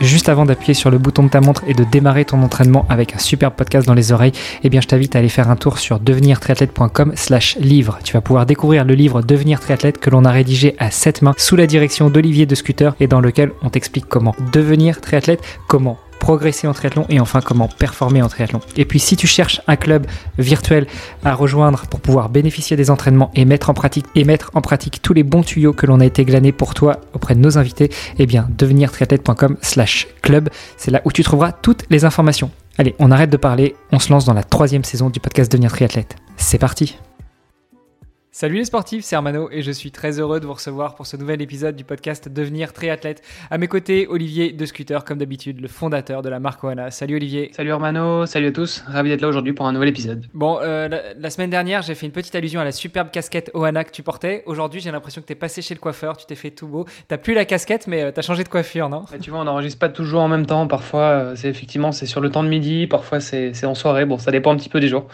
juste avant d'appuyer sur le bouton de ta montre et de démarrer ton entraînement avec un super podcast dans les oreilles, eh bien je t'invite à aller faire un tour sur devenirtriathlète.com slash livre. Tu vas pouvoir découvrir le livre Devenir triathlète que l'on a rédigé à sept mains sous la direction d'Olivier de Scooter et dans lequel on t'explique comment devenir triathlète, comment progresser en triathlon et enfin comment performer en triathlon. Et puis si tu cherches un club virtuel à rejoindre pour pouvoir bénéficier des entraînements et mettre en pratique tous les bons tuyaux que l'on a été glanés pour toi auprès de nos invités, eh bien devenirtriathlète.com slash club, c'est là où tu trouveras toutes les informations. Allez, on arrête de parler, on se lance dans la troisième saison du podcast Devenir triathlète. C'est parti Salut les sportifs, c'est Armano et je suis très heureux de vous recevoir pour ce nouvel épisode du podcast Devenir triathlète. À mes côtés, Olivier de Scooter, comme d'habitude, le fondateur de la marque Oana. Salut Olivier. Salut Armano, salut à tous, ravi d'être là aujourd'hui pour un nouvel épisode. Bon, euh, la, semaine dernière, j'ai fait une petite allusion à la superbe casquette Oana que tu portais. Aujourd'hui, j'ai l'impression que tu es passé chez le coiffeur, tu t'es fait tout beau. T'as plus la casquette, mais euh, tu as changé de coiffure, non? Bah, Tu vois, on n'enregistre pas toujours en même temps. Parfois, euh, c'est effectivement c'est sur le temps de midi, parfois c'est en soirée. Bon, ça dépend un petit peu des jours.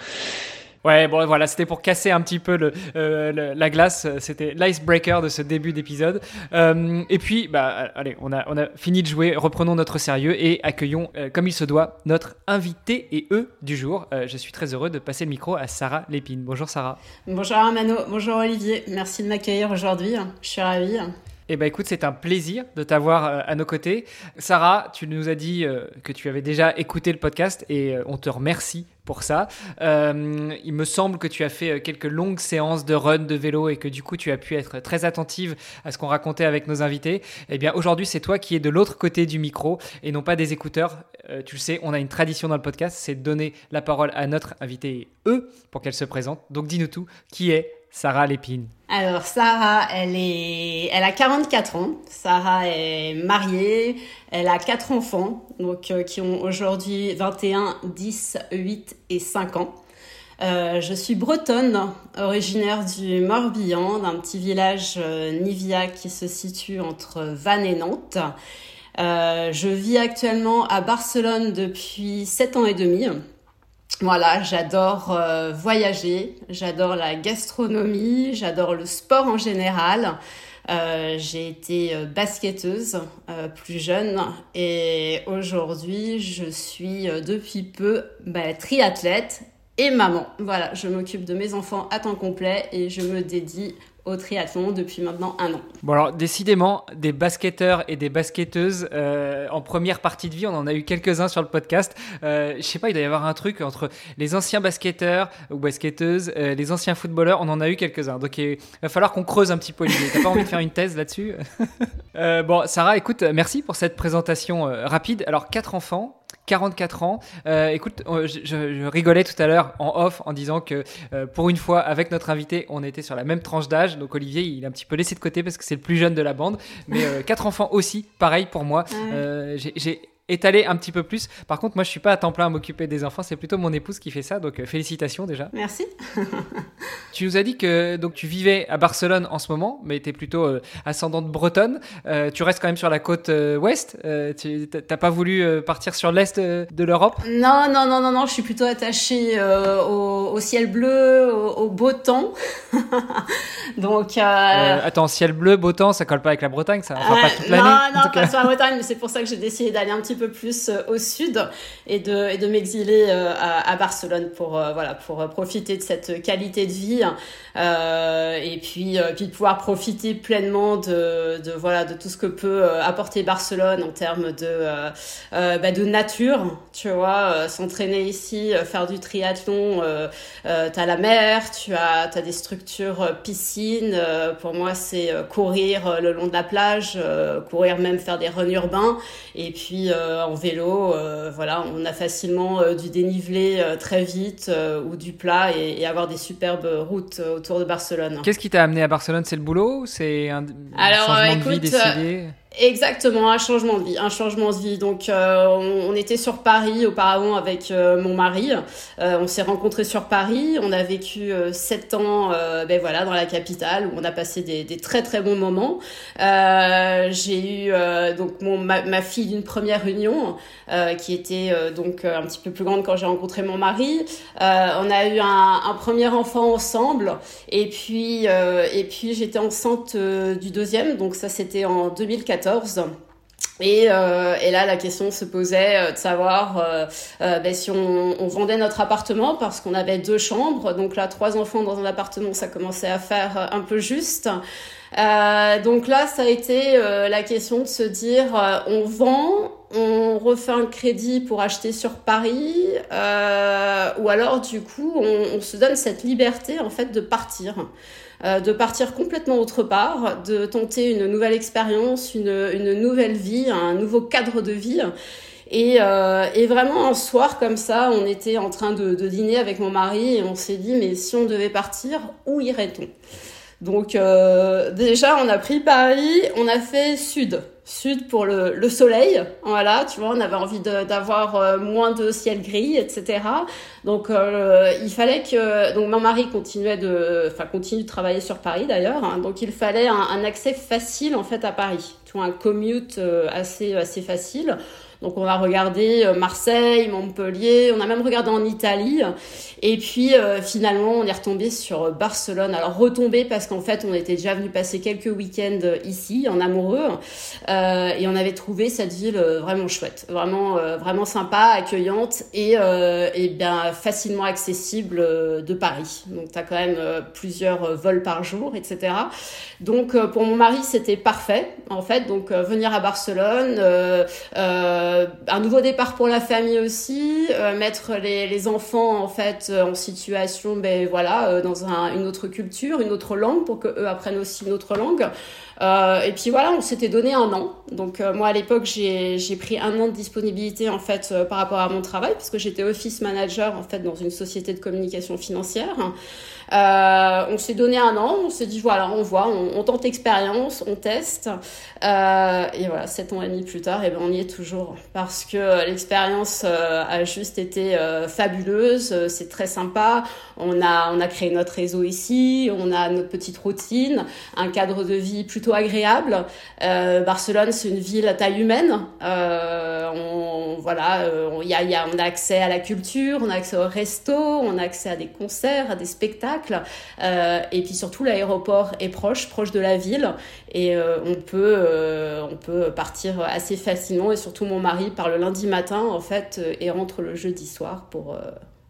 Ouais, bon, voilà, c'était pour casser un petit peu euh, la glace. C'était l'icebreaker de ce début d'épisode. Euh, et puis, bah, allez, on a, on a fini de jouer. Reprenons notre sérieux et accueillons, euh, comme il se doit, notre invité et eux du jour. je suis très heureux de passer le micro à Sarah Lépine. Bonjour Sarah. Bonjour Armano. Bonjour Olivier. Merci de m'accueillir aujourd'hui. Je suis ravie. Eh ben écoute, c'est un plaisir de t'avoir à nos côtés. Sarah, tu nous as dit que tu avais déjà écouté le podcast et on te remercie pour ça. Euh, il me semble que tu as fait euh, quelques longues séances de run de vélo et que du coup tu as pu être très attentive à ce qu'on racontait avec nos invités. Eh bien aujourd'hui c'est toi qui es de l'autre côté du micro et non pas des écouteurs. Euh, tu le sais, on a une tradition dans le podcast, c'est de donner la parole à notre invité eux pour qu'elle se présente. Donc dis-nous tout, qui est Sarah Lépine Alors Sarah, elle est, elle a 44 ans. Sarah est mariée, elle a quatre enfants, donc euh, qui ont aujourd'hui 21, 10, 8 et 5 ans. Euh, je suis bretonne, originaire du Morbihan, d'un petit village euh, Nivia qui se situe entre Vannes et Nantes. je vis actuellement à Barcelone depuis 7 ans et demi. Voilà, j'adore euh, voyager, j'adore la gastronomie, j'adore le sport en général. Euh, j'ai été euh, basketteuse plus jeune et aujourd'hui je suis depuis peu bah, triathlète et maman. Voilà, je m'occupe de mes enfants à temps complet et je me dédie au triathlon depuis maintenant un an. Bon alors décidément, des basketteurs et des basketteuses euh, en première partie de vie, on en a eu quelques-uns sur le podcast. Euh, je sais pas, il doit y avoir un truc entre les anciens basketteurs ou basketteuses, euh, les anciens footballeurs, on en a eu quelques-uns. Donc il va falloir qu'on creuse un petit peu. T'as pas envie de faire une thèse là-dessus? Euh, Bon, Sarah, écoute, merci pour cette présentation rapide. Alors quatre enfants. 44 ans. Euh, écoute, euh, je, rigolais tout à l'heure en off en disant que euh, pour une fois, avec notre invité, on était sur la même tranche d'âge. Donc Olivier, il est un petit peu laissé de côté parce que c'est le plus jeune de la bande. Mais quatre enfants aussi, pareil pour moi. J'ai étaler un petit peu plus. Par contre, moi, je suis pas à temps plein à m'occuper des enfants, c'est plutôt mon épouse qui fait ça. Donc, euh, félicitations déjà. Merci. tu nous as dit que donc tu vivais à Barcelone en ce moment, mais tu es plutôt euh, ascendante bretonne. Euh, tu restes quand même sur la côte ouest. tu n'as pas voulu partir sur l'est de l'Europe? Non, non, non, non, non. Je suis plutôt attachée au, ciel bleu, au, beau temps. donc. attends, ciel bleu, beau temps, ça colle pas avec la Bretagne, ça. Enfin, pas toute l'année. Non, non, pas sur la Bretagne, mais c'est pour ça que j'ai décidé d'aller un petit peu plus euh, au sud et de, de m'exiler euh, à, Barcelone pour, euh, voilà, pour profiter de cette qualité de vie et puis, puis de pouvoir profiter pleinement de, de, voilà, de tout ce que peut apporter Barcelone en termes de, bah, de nature, tu vois, s'entraîner ici, faire du triathlon, tu as la mer, tu as, as des structures piscines, pour moi c'est courir le long de la plage, courir même faire des runs urbains et puis en vélo, euh, voilà, on a facilement euh, du dénivelé très vite ou du plat et, avoir des superbes routes autour de Barcelone. Qu'est-ce qui t'a amené à Barcelone? C'est le boulot? C'est un, changement de vie décidé? Exactement, un changement de vie, un changement de vie. Donc, euh, on, était sur Paris auparavant avec euh, mon mari. Euh, on s'est rencontrés sur Paris. On a vécu sept ans, ben voilà, dans la capitale où on a passé des, des très très bons moments. J'ai eu donc mon ma, ma fille d'une première union qui était donc un petit peu plus grande quand j'ai rencontré mon mari. on a eu un, un, premier enfant ensemble et puis et puis j'étais enceinte du deuxième. Donc ça c'était en 2014. Et, et, là, la question se posait de savoir ben, si on, vendait notre appartement parce qu'on avait deux chambres. Donc là, trois enfants dans un appartement, ça commençait à faire un peu juste. Euh, donc là, ça a été euh, la question de se dire, euh, on vend, on refait un crédit pour acheter sur Paris, ou alors du coup, on, on, se donne cette liberté en fait de partir. De partir complètement autre part, de tenter une nouvelle expérience, une, une nouvelle vie, un nouveau cadre de vie. Et, euh, et, vraiment un soir comme ça, on était en train de, de dîner avec mon mari et on s'est dit mais si on devait partir, où irait-on? Donc euh, déjà, on a pris Paris, on a fait sud, sud pour le, le soleil. Voilà, tu vois, on avait envie d'avoir euh, moins de ciel gris, etc. Donc euh, il fallait que donc mon mari continuait de, enfin continue de travailler sur Paris d'ailleurs. Hein. donc il fallait un, accès facile en fait à Paris, tu vois, un commute euh, assez assez facile. Donc on a regardé euh, Marseille, Montpellier, on a même regardé en Italie. Et puis euh, finalement on est retombé sur Barcelone. Alors retombé parce qu'en fait on était déjà venu passer quelques week-ends ici en amoureux euh, et on avait trouvé cette ville vraiment chouette, vraiment vraiment sympa, accueillante et, et bien facilement accessible de Paris. Donc tu as quand même plusieurs vols par jour, etc. Donc pour mon mari c'était parfait en fait. Donc venir à Barcelone. Euh, un nouveau départ pour la famille aussi, euh, mettre les, enfants en fait euh, situation, ben voilà, dans un, une autre culture, une autre langue pour que eux apprennent aussi une autre langue. Euh, et puis voilà, on s'était donné un an. Donc moi à l'époque j'ai pris un an de disponibilité en fait par rapport à mon travail puisque j'étais office manager en fait dans une société de communication financière. Euh, on s'est donné un an, on s'est dit voilà, on voit, on, tente l'expérience, on teste. Euh, et voilà, sept ans et demi plus tard, et eh ben on y est toujours parce que l'expérience euh, a juste été euh, fabuleuse, c'est très sympa. On a on a créé notre réseau ici, on a notre petite routine, un cadre de vie plutôt agréable. Barcelone, c'est une ville à taille humaine. on voilà, on, y a, on a accès à la culture, on a accès au resto, on a accès à des concerts, à des spectacles. Euh, et puis surtout, l'aéroport est proche, proche de la ville. Et euh, on, peut, euh, on peut partir assez facilement. Et surtout, mon mari part le lundi matin, en fait, et rentre le jeudi soir pour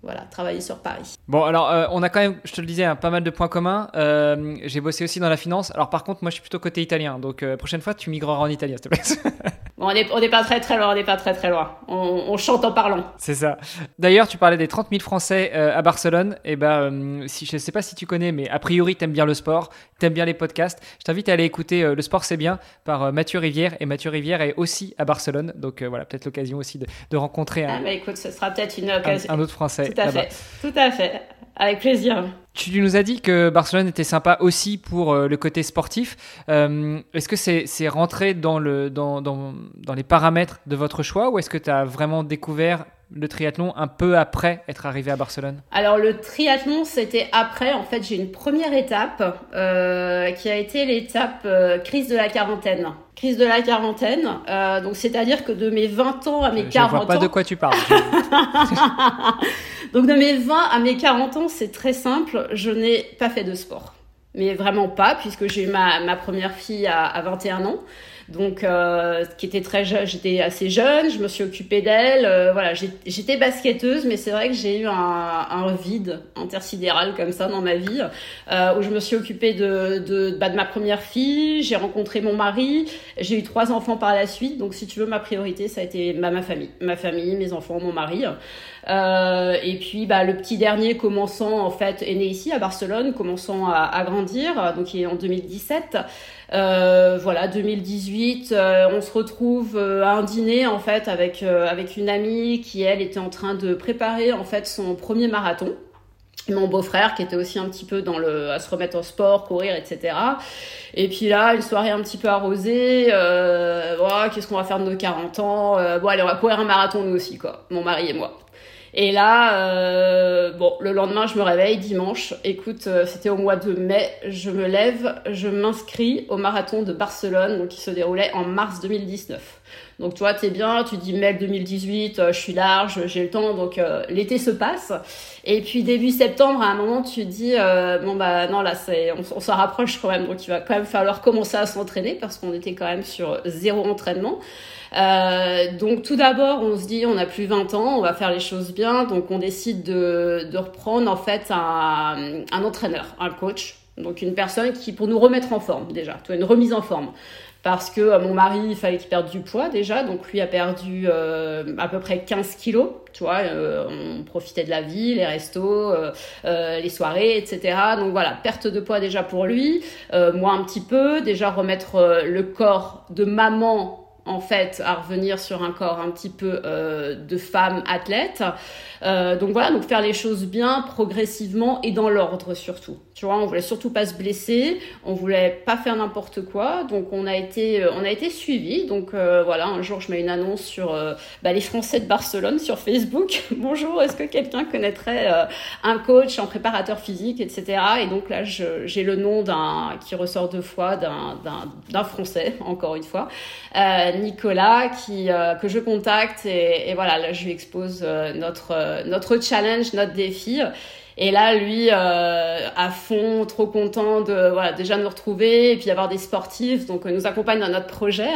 voilà, travailler sur Paris. Bon, alors euh, on a quand même, je te le disais, hein, pas mal de points communs. Euh, j'ai bossé aussi dans la finance. Alors par contre, moi je suis plutôt côté italien, donc euh, prochaine fois tu migreras en italien, s'il te plaît. bon, on n'est on est pas très très loin, on n'est pas très très loin. On, chante en parlant. C'est ça. D'ailleurs, tu parlais des 30 000 Français à Barcelone. Et eh ben, si, je sais pas si tu connais, mais a priori t'aimes bien le sport, t'aimes bien les podcasts. Je t'invite à aller écouter Le sport c'est bien par Mathieu Rivière. Et Mathieu Rivière est aussi à Barcelone, donc voilà, peut-être l'occasion aussi de, de rencontrer un, ah, bah, écoute, ce sera peut-être une occasion. Un, autre Français. Tout à fait. Tout à fait. Avec plaisir. Tu nous as dit que Barcelone était sympa aussi pour euh, le côté sportif. Euh, est-ce que c'est rentré dans, le, dans, dans, dans, les paramètres de votre choix ou est-ce que tu as vraiment découvert le triathlon un peu après être arrivé à Barcelone Alors le triathlon c'était après. En fait j'ai une première étape euh, qui a été l'étape crise de la quarantaine crise de la quarantaine. Euh, donc, c'est-à-dire que de mes 20 ans à mes 40 ans. Je vois pas de quoi tu parles. donc, de mes 20 à mes 40 ans, c'est très simple. Je n'ai pas fait de sport. Mais vraiment pas, puisque j'ai eu ma, ma première fille à, à 21 ans donc euh, qui était très jeune, j'étais assez jeune, je me suis occupée d'elle, euh, voilà, j'étais basketteuse, mais c'est vrai que j'ai eu un, un, vide intersidéral comme ça dans ma vie, euh, où je me suis occupée de, de, bah, de ma première fille, j'ai rencontré mon mari, j'ai eu trois enfants par la suite, donc si tu veux, ma priorité, ça a été bah, ma famille, ma famille, mes enfants, mon mari. Euh, et puis bah, le petit dernier commençant en fait est né ici à Barcelone, commençant à, à grandir, donc il est en 2017. Euh, voilà, 2018, euh, on se retrouve euh, à un dîner en fait avec avec une amie qui elle était en train de préparer en fait son premier marathon mon beau-frère qui était aussi un petit peu dans le à se remettre au sport, courir, etc. Et puis là, une soirée un petit peu arrosée. Euh, qu'est-ce qu'on va faire de nos 40 ans Bon, allez, on va courir un marathon nous aussi, quoi. Mon mari et moi. Et là, bon, le lendemain, je me réveille dimanche. Écoute, c'était au mois de mai. Je me lève, je m'inscris au marathon de Barcelone, donc qui se déroulait en mars 2019. Donc toi, t'es bien, tu dis mai 2018, je suis large, j'ai le temps, donc l'été se passe. Et puis début septembre, à un moment, tu dis bon bah non là, c'est on, on s'en rapproche quand même, donc il va quand même falloir commencer à s'entraîner parce qu'on était quand même sur zéro entraînement. Euh, donc tout d'abord, on se dit on a plus 20 ans, on va faire les choses bien, donc on décide de, reprendre en fait un, entraîneur, un coach, donc une personne qui pour nous remettre en forme déjà, une remise en forme. Parce que euh, mon mari, il fallait qu'il perde du poids déjà, donc lui a perdu euh, à peu près 15 kilos, tu vois, on profitait de la vie, les restos, les soirées, etc. Donc voilà, perte de poids déjà pour lui, moi un petit peu, déjà remettre le corps de maman en fait à revenir sur un corps un petit peu de femme athlète. donc voilà, donc faire les choses bien, progressivement et dans l'ordre surtout. Tu vois, on voulait surtout pas se blesser, on voulait pas faire n'importe quoi, donc on a été, euh, on a été suivi. Donc euh, voilà, un jour je mets une annonce sur euh, bah, les Français de Barcelone sur Facebook. Bonjour, est-ce que quelqu'un connaîtrait un coach, un préparateur physique, etc. Et donc là, j'ai le nom d'un qui ressort deux fois d'un Français, encore une fois, Nicolas, qui que je contacte et, et, voilà, là je lui expose notre notre challenge, notre défi. Et là, lui, euh, à fond, trop content de voilà, déjà nous retrouver et puis avoir des sportifs, donc euh, nous accompagne dans notre projet.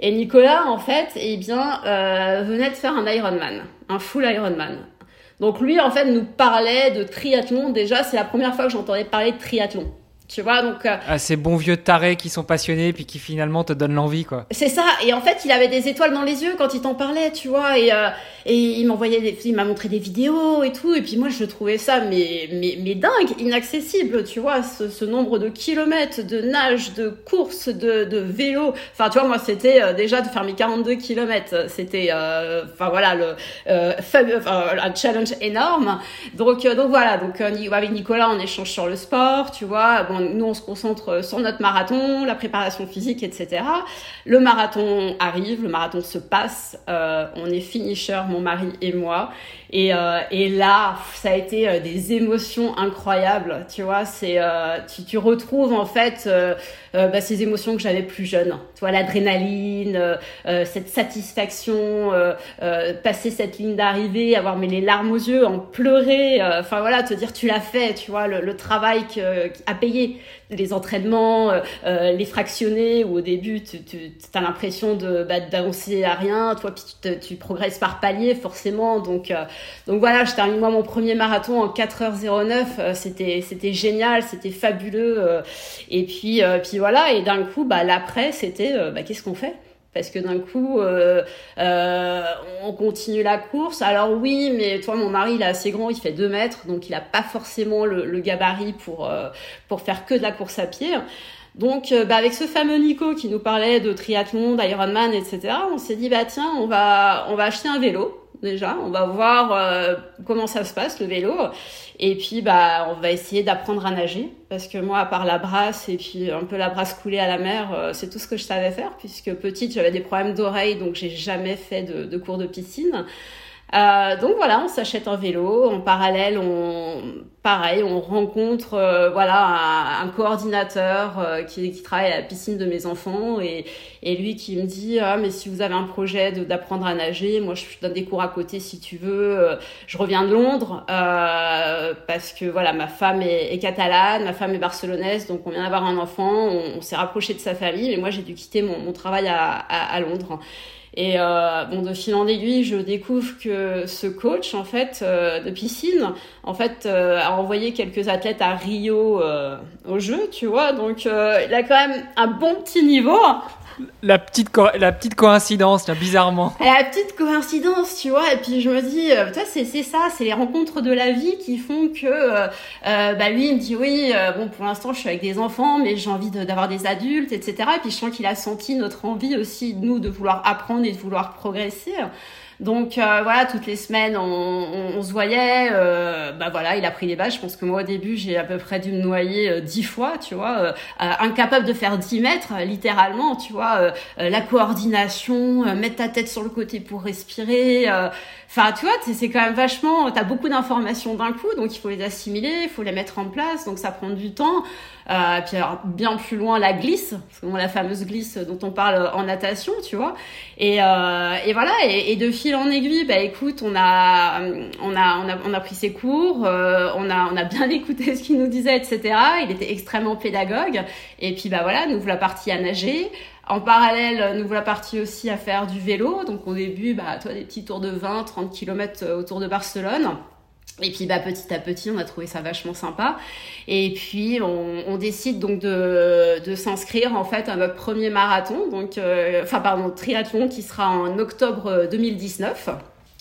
Et Nicolas, en fait, eh bien, euh, venait de faire un Ironman, un full Ironman. Donc lui, en fait, nous parlait de triathlon. Déjà, c'est la première fois que j'entendais parler de triathlon. Tu vois, donc. Euh, ah, ces bons vieux tarés qui sont passionnés puis qui finalement te donnent l'envie, quoi. C'est ça. Et en fait, il avait des étoiles dans les yeux quand il t'en parlait, tu vois. Et, euh, et il m'envoyait des, il m'a montré des vidéos et tout. Et puis moi, je trouvais ça, mais, mais, mais dingue, inaccessible, tu vois, ce, ce nombre de kilomètres de nage, de course, de, de vélo. Enfin, tu vois, moi, c'était euh, déjà de faire mes 42 kilomètres. C'était, enfin, voilà, le, enfin, un challenge énorme. Donc, donc voilà. Donc, avec Nicolas, on échange sur le sport, tu vois. Bon, nous, on se concentre sur notre marathon, la préparation physique, etc. Le marathon arrive, le marathon se passe, euh, on est finisher, mon mari et moi. Et, euh, et là, ça a été euh, des émotions incroyables, tu vois. C'est, euh, tu, tu, retrouves en fait euh, euh, bah, ces émotions que j'avais plus jeune. Tu vois, l'adrénaline, cette satisfaction, passer cette ligne d'arrivée, avoir mais les larmes aux yeux, en pleurer. Enfin voilà, te dire tu l'as fait, tu vois, le, le travail que, a payé, les entraînements, les fractionnés où au début tu, tu as l'impression de bah, d'avancer à rien, toi puis tu, tu progresses par palier forcément, donc donc voilà, je termine moi mon premier marathon en 4h09. Euh, c'était c'était génial, c'était fabuleux. Euh, et puis euh, puis voilà. Et d'un coup, bah l'après, c'était bah, qu'est-ce qu'on fait? Parce que d'un coup, on continue la course. Alors oui, mais toi, mon mari, il est assez grand, il fait 2 mètres, donc il n'a pas forcément le, gabarit pour, pour faire que de la course à pied. Donc, bah, avec ce fameux Nico qui nous parlait de triathlon, d'Ironman, etc., on s'est dit, bah tiens, on va, on va acheter un vélo déjà. On va voir euh, comment ça se passe le vélo. Et puis bah on va essayer d'apprendre à nager parce que moi à part la brasse et puis un peu la brasse coulée à la mer, euh, c'est tout ce que je savais faire puisque petite j'avais des problèmes d'oreille donc j'ai jamais fait de, de cours de piscine. Euh, donc voilà, on s'achète un vélo. En parallèle, on, pareil, on rencontre euh, voilà un, un coordinateur euh, qui, qui, travaille à la piscine de mes enfants et, et lui qui me dit ah mais si vous avez un projet d'apprendre à nager, moi je donne des cours à côté si tu veux. Euh, je reviens de Londres parce que voilà ma femme est, est, catalane, ma femme est barcelonaise, donc on vient d'avoir un enfant, on, s'est rapproché de sa famille, mais moi j'ai dû quitter mon, mon travail à, à Londres. Et euh, bon, de fil en aiguille, je découvre que ce coach, en fait, euh, de piscine, en fait, euh, a envoyé quelques athlètes à Rio euh, au jeu, tu vois. Donc, il a quand même un bon petit niveau la petite, la petite coïncidence, là, bizarrement. La petite coïncidence, tu vois. Et puis je me dis, euh, toi, c'est ça, c'est les rencontres de la vie qui font que, euh, euh, bah lui, il me dit oui, bon, pour l'instant, je suis avec des enfants, mais j'ai envie d'avoir des adultes, etc. Et puis je sens qu'il a senti notre envie aussi, nous, de vouloir apprendre et de vouloir progresser. Donc voilà, toutes les semaines, on, se voyait. bah voilà, il a pris les bases. Je pense que moi au début, j'ai à peu près dû me noyer dix fois, tu vois, incapable de faire 10 mètres, littéralement, tu vois. la coordination, mettre ta tête sur le côté pour respirer. Enfin, tu vois, c'est quand même vachement. T'as beaucoup d'informations d'un coup, donc il faut les assimiler, il faut les mettre en place, donc ça prend du temps. Euh, puis alors, bien plus loin, la glisse, la fameuse glisse dont on parle en natation, tu vois. Et, euh, et voilà, et, de fil en aiguille, bah écoute, on a, on a, on a, on a pris ses cours, euh, on a, on a bien écouté ce qu'il nous disait, etc. Il était extrêmement pédagogue. Et puis bah voilà, nous voilà partis à nager. En parallèle, nous voilà partis aussi à faire du vélo. Donc au début, bah, toi, des petits tours de 20, 30 km autour de Barcelone. Et puis bah, petit à petit, on a trouvé ça vachement sympa. Et puis on, décide donc de, s'inscrire en fait à notre premier marathon, donc euh, enfin pardon triathlon qui sera en octobre 2019.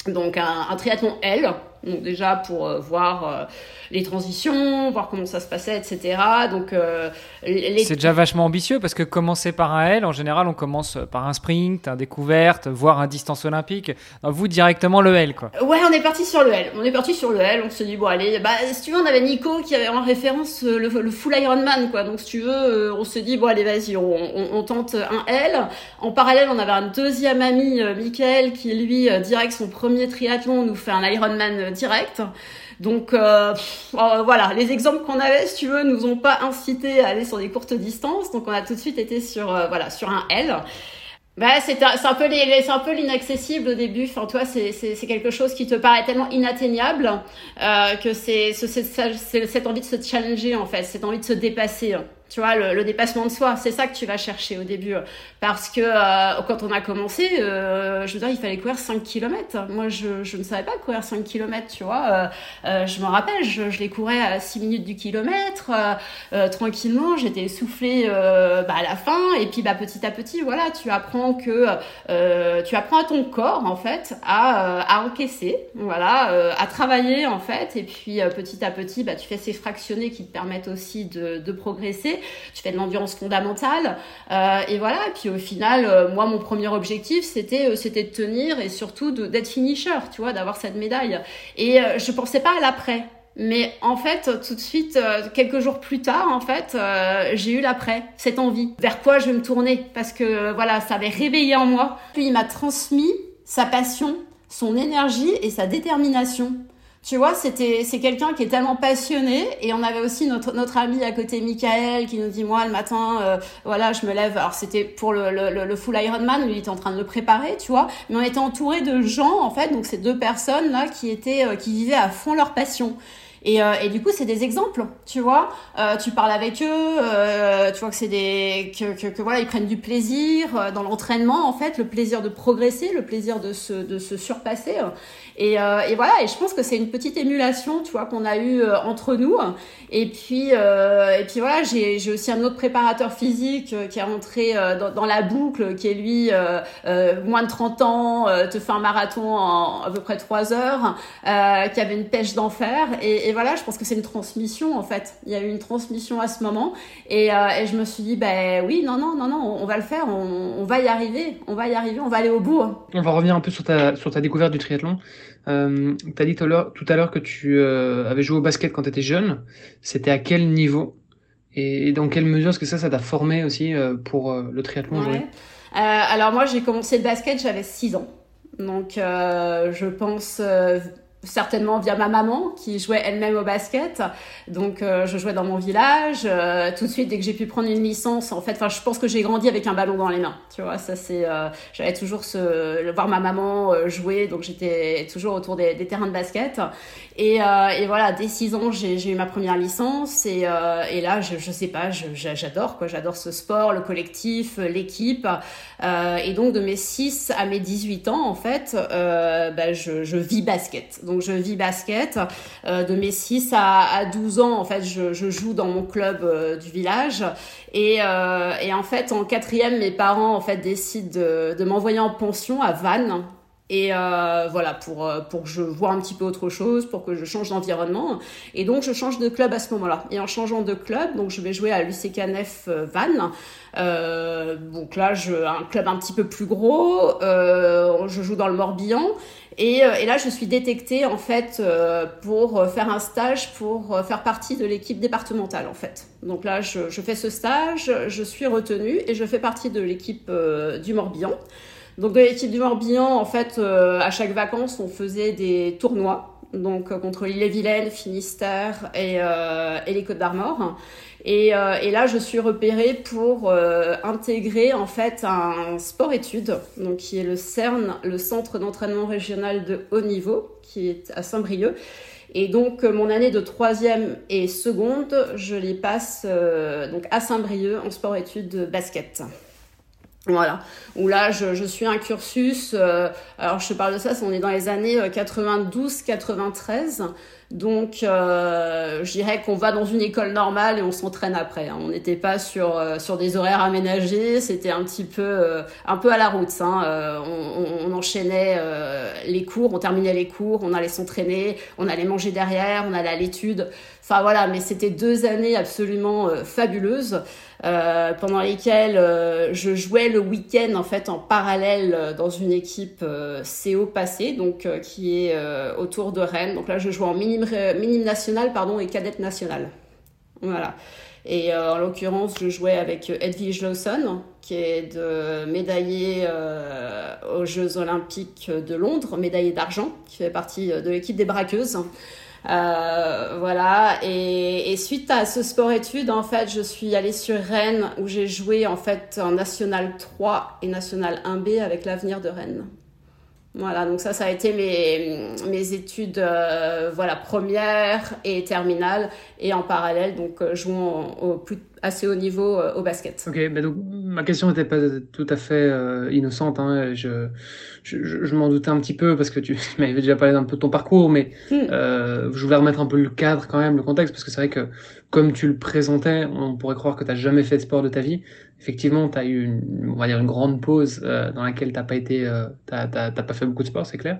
Donc un, un triathlon L, donc déjà pour euh, voir euh, les transitions, voir comment ça se passait, etc. Donc euh, c'est déjà vachement ambitieux parce que commencer par un L, en général, on commence par un sprint, un découverte, voire un distance olympique. vous directement le L, quoi. Ouais, on est parti sur le L. On est parti sur le L. On se dit bon allez, bah si tu veux, on avait Nico qui avait en référence le, full Ironman, quoi. Donc si tu veux, on se dit bon allez vas-y, on, tente un L. En parallèle, on avait un deuxième ami, Michael, qui lui direct son premier triathlon nous fait un Ironman direct. Donc euh, euh, voilà, les exemples qu'on avait, si tu veux, nous ont pas incité à aller sur des courtes distances. Donc on a tout de suite été sur euh, voilà sur un L. Bah, c'est un, un, peu c'est un peu l'inaccessible au début. Enfin, toi, c'est quelque chose qui te paraît tellement inatteignable que c'est cette envie de se challenger en fait, cette envie de se dépasser tu vois, le, dépassement de soi, c'est ça que tu vas chercher au début. Parce que euh, quand on a commencé, euh, je veux dire, il fallait courir 5 km. Moi, je, je ne savais pas courir 5 km, tu vois. Euh, je me rappelle, je, je, les courais à 6 minutes du kilomètre, tranquillement, j'étais essoufflée bah, à la fin. Et puis, bah, petit à petit, voilà, tu apprends que tu apprends à ton corps, en fait, à, à encaisser, voilà, à travailler, en fait. Et puis, petit à petit, bah, tu fais ces fractionnés qui te permettent aussi de, de progresser tu fais de l'endurance fondamentale. Euh, et voilà, et puis au final, euh, moi, mon premier objectif, c'était euh, de tenir et surtout d'être finisher, tu vois, d'avoir cette médaille. Et je pensais pas à l'après. Mais en fait, tout de suite, quelques jours plus tard, en fait, j'ai eu l'après, cette envie. Vers quoi je vais me tourner Parce que voilà, ça avait réveillé en moi. Puis il m'a transmis sa passion, son énergie et sa détermination. Tu vois, c'était c'est quelqu'un qui est tellement passionné et on avait aussi notre notre ami à côté Michael qui nous dit moi le matin euh, voilà, je me lève alors c'était pour le, le, le full Ironman, lui il était en train de le préparer, tu vois, mais on était entouré de gens en fait, donc ces deux personnes là qui étaient euh, qui vivaient à fond leur passion. Et, euh, et, du coup, c'est des exemples, tu vois. Euh, tu parles avec eux, euh, tu vois que c'est des que, que, que, voilà, ils prennent du plaisir dans l'entraînement en fait, le plaisir de progresser, le plaisir de se de se surpasser. Et, euh, et, voilà, et je pense que c'est une petite émulation, tu vois, qu'on a eu euh, entre nous. Et puis, euh, et puis voilà, j'ai, aussi un autre préparateur physique qui est rentré dans, la boucle, qui est lui moins de 30 ans, te fait un marathon en à peu près 3 heures, qui avait une pêche d'enfer. Et, voilà, je pense que c'est une transmission en fait. Il y a eu une transmission à ce moment. Et, je me suis dit, ben oui, non, non, non, non, on va le faire, on, va y arriver, on va y arriver, on va aller au bout. On va revenir un peu sur ta découverte du triathlon. Euh, tu as dit tout à l'heure que tu euh, avais joué au basket quand tu étais jeune. C'était à quel niveau? Et, dans quelle mesure est-ce que ça, ça t'a formé aussi euh, pour euh, le triathlon ouais. Alors moi, j'ai commencé le basket, j'avais 6 ans. Donc je pense certainement via ma maman qui jouait elle-même au basket. Donc euh, je jouais dans mon village. Euh, tout de suite dès que j'ai pu prendre une licence, en fait, enfin je pense que j'ai grandi avec un ballon dans les mains. Tu vois, ça c'est, euh, j'avais toujours ce, voir ma maman jouer, donc j'étais toujours autour des, des, terrains de basket. Et, et voilà, dès 6 ans j'ai eu ma première licence et, et là je, je sais pas, j'adore quoi, j'adore ce sport, le collectif, l'équipe. et donc de mes 6 à mes 18 ans en fait, bah, je, je vis basket. Donc je vis basket. Euh, de mes 6 à, 12 ans, en fait, je, joue dans mon club euh, du village. Euh, et, en fait, en quatrième, mes parents en fait décident de, m'envoyer en pension à Vannes. Et voilà, pour, pour que je vois un petit peu autre chose, pour que je change d'environnement. Et donc, je change de club à ce moment-là. Et en changeant de club, donc je vais jouer à l'UCKNF Vannes. Donc là, un club un petit peu plus gros. Je joue dans le Morbihan. Et, et, là, je suis détectée en fait pour faire un stage pour faire partie de l'équipe départementale en fait. Donc là, je, fais ce stage, je suis retenue et je fais partie de l'équipe du Morbihan. Donc de l'équipe du Morbihan, en fait, euh, à chaque vacances, on faisait des tournois, donc euh, contre l'île-et-Vilaine, Finistère euh, et les Côtes d'Armor. Et, et, là, je suis repérée pour intégrer en fait un sport-études, donc qui est le CERN, le Centre d'entraînement régional de haut niveau, qui est à Saint-Brieuc. Et donc mon année de troisième et seconde, je les passe donc à Saint-Brieuc en sport-études basket. Voilà, où là je, suis un cursus, euh, alors je te parle de ça, on est dans les années 92-93, euh, donc euh, je dirais qu'on va dans une école normale et on s'entraîne après. Hein. On n'était pas sur, des horaires aménagés, c'était un petit peu, un peu à la route. Hein. On, enchaînait les cours, on terminait les cours, on allait s'entraîner, on allait manger derrière, on allait à l'étude. Enfin voilà, mais c'était deux années absolument fabuleuses. Euh, pendant lesquelles euh, je jouais le week-end en fait en parallèle euh, dans une équipe CO passé, donc qui est autour de Rennes. Donc là, je jouais en minime, minime national pardon et cadette nationale. Voilà. Et en l'occurrence, je jouais avec Edwige Lawson, qui est de médaillé aux Jeux Olympiques de Londres, médaillé d'argent, qui fait partie de l'équipe des braqueuses. Euh, voilà. Et, suite à ce sport-études, en fait, je suis allée sur Rennes où j'ai joué en fait en National 3 et National 1B avec l'avenir de Rennes. Voilà, donc ça, ça a été mes, mes études euh, voilà, premières et terminales. Et en parallèle, donc, euh, jouant au plus, assez haut niveau euh, au basket. Ok, mais donc ma question n'était pas tout à fait euh, innocente. Hein, je, je, je m'en doutais un petit peu parce que tu, tu m'avais déjà parlé d'un peu de ton parcours, mais mm. euh, je voulais remettre un peu le cadre quand même, le contexte, parce que c'est vrai que comme tu le présentais, on pourrait croire que tu n'as jamais fait de sport de ta vie. Effectivement, tu as eu une, on va dire une grande pause euh, dans laquelle t'as pas été, euh, t'as, t'as, t'as pas fait beaucoup de sport, c'est clair.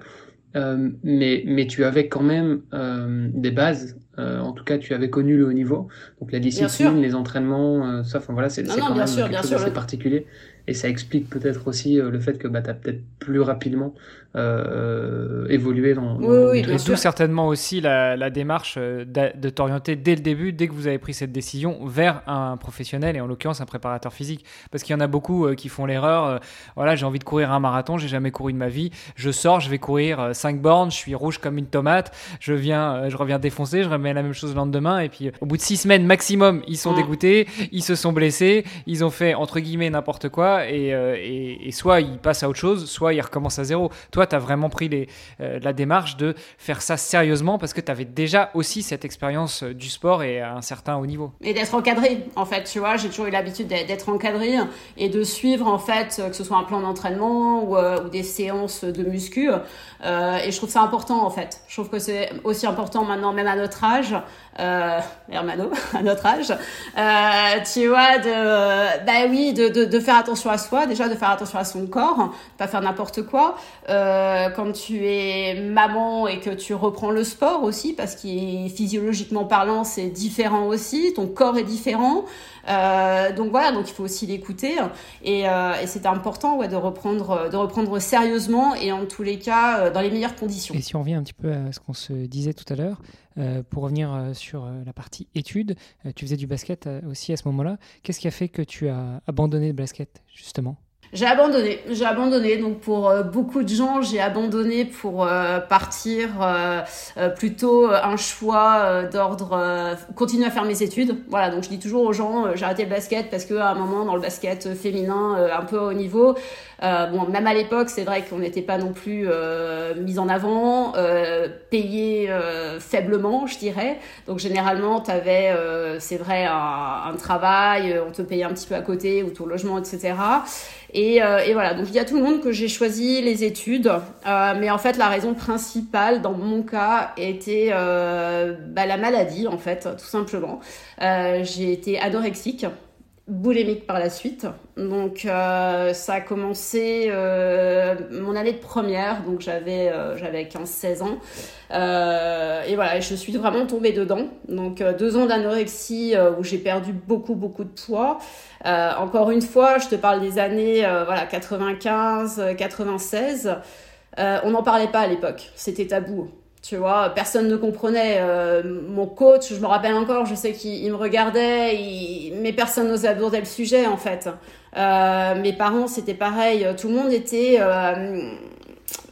Euh, mais, mais tu avais quand même euh, des bases. Euh, en tout cas, tu avais connu le haut niveau, donc la discipline, les entraînements, euh, ça. Enfin voilà, c'est, c'est quand même sûr, quelque chose d'assez particulier. Et ça explique peut-être aussi euh, le fait que bah, tu as peut-être plus rapidement euh, évolué dans, dans oui, oui, Et d'où certainement aussi la, la démarche euh, de, de t'orienter dès le début, dès que vous avez pris cette décision, vers un professionnel et en l'occurrence un préparateur physique. Parce qu'il y en a beaucoup euh, qui font l'erreur. Euh, voilà, j'ai envie de courir un marathon, j'ai jamais couru de ma vie. Je sors, je vais courir 5 bornes, je suis rouge comme une tomate, je viens, je reviens défoncer, je remets la même chose le lendemain. Et puis au bout de 6 semaines maximum, ils sont mmh. dégoûtés, ils se sont blessés, ils ont fait entre guillemets n'importe quoi et, euh, et, soit ils passent à autre chose, soit ils recommencent à zéro. Toi, tu as vraiment pris euh, la démarche de faire ça sérieusement parce que tu avais déjà aussi cette expérience euh, du sport et à un certain haut niveau. Et d'être encadré, en fait, tu vois, j'ai toujours eu l'habitude d'être encadré et de suivre, en fait, que ce soit un plan d'entraînement ou, des séances de muscu. Et je trouve ça important, en fait. Je trouve que c'est aussi important maintenant, même à notre âge, euh, Hermano, à notre âge, euh, tu vois, de, bah oui, de, de, de, faire attention à soi, déjà de faire attention à son corps, pas faire n'importe quoi. Euh, quand tu es maman et que tu reprends le sport aussi, parce qu'il physiologiquement parlant, c'est différent aussi, ton corps est différent. Euh, donc voilà, donc il faut aussi l'écouter et, euh, c'est important de reprendre, de reprendre sérieusement et en tous les cas euh, dans les meilleures conditions. Et si on revient un petit peu à ce qu'on se disait tout à l'heure, pour revenir sur la partie études, tu faisais du basket aussi à ce moment-là. Qu'est-ce qui a fait que tu as abandonné le basket justement? J'ai abandonné, j'ai abandonné. Donc pour euh, beaucoup de gens, j'ai abandonné pour euh, partir euh, plutôt un choix d'ordre continuer à faire mes études. Voilà, donc je dis toujours aux gens, j'ai arrêté le basket parce que à un moment dans le basket féminin un peu haut niveau, bon même à l'époque, c'est vrai qu'on n'était pas non plus mis en avant, payé faiblement, je dirais. Donc généralement, tu avais, c'est vrai, un, un travail, on te payait un petit peu à côté ou ton logement, etc. Et, euh, et, voilà, donc il y a tout le monde que j'ai choisi les études, euh, mais en fait la raison principale dans mon cas était euh, bah, la maladie en fait, tout simplement. J'ai été anorexique boulémique par la suite. Donc euh, ça a commencé euh, mon année de première, donc j'avais euh, j'avais 15-16 ans. et voilà, je suis vraiment tombée dedans. Donc deux ans d'anorexie où j'ai perdu beaucoup beaucoup de poids. encore une fois, je te parle des années voilà 95, 96. on n'en parlait pas à l'époque, c'était tabou. Tu vois, personne ne comprenait. Euh, mon coach, je me rappelle encore, je sais qu'il me regardait, mais personne n'osait aborder le sujet en fait. Euh, mes parents, c'était pareil. Tout le monde était, euh,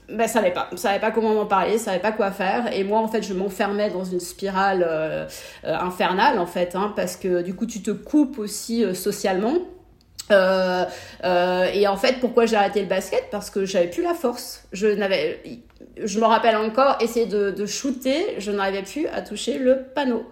ben, savait pas, savait pas comment m'en parler, savait pas quoi faire. Et moi, en fait, je m'enfermais dans une spirale euh, infernale en fait, hein, parce que du coup, tu te coupes aussi socialement. Euh, euh, et en fait, pourquoi j'ai arrêté le basket? Parce que j'avais plus la force. Je n'avais, je me rappelle encore, essayer de, shooter, je n'arrivais plus à toucher le panneau.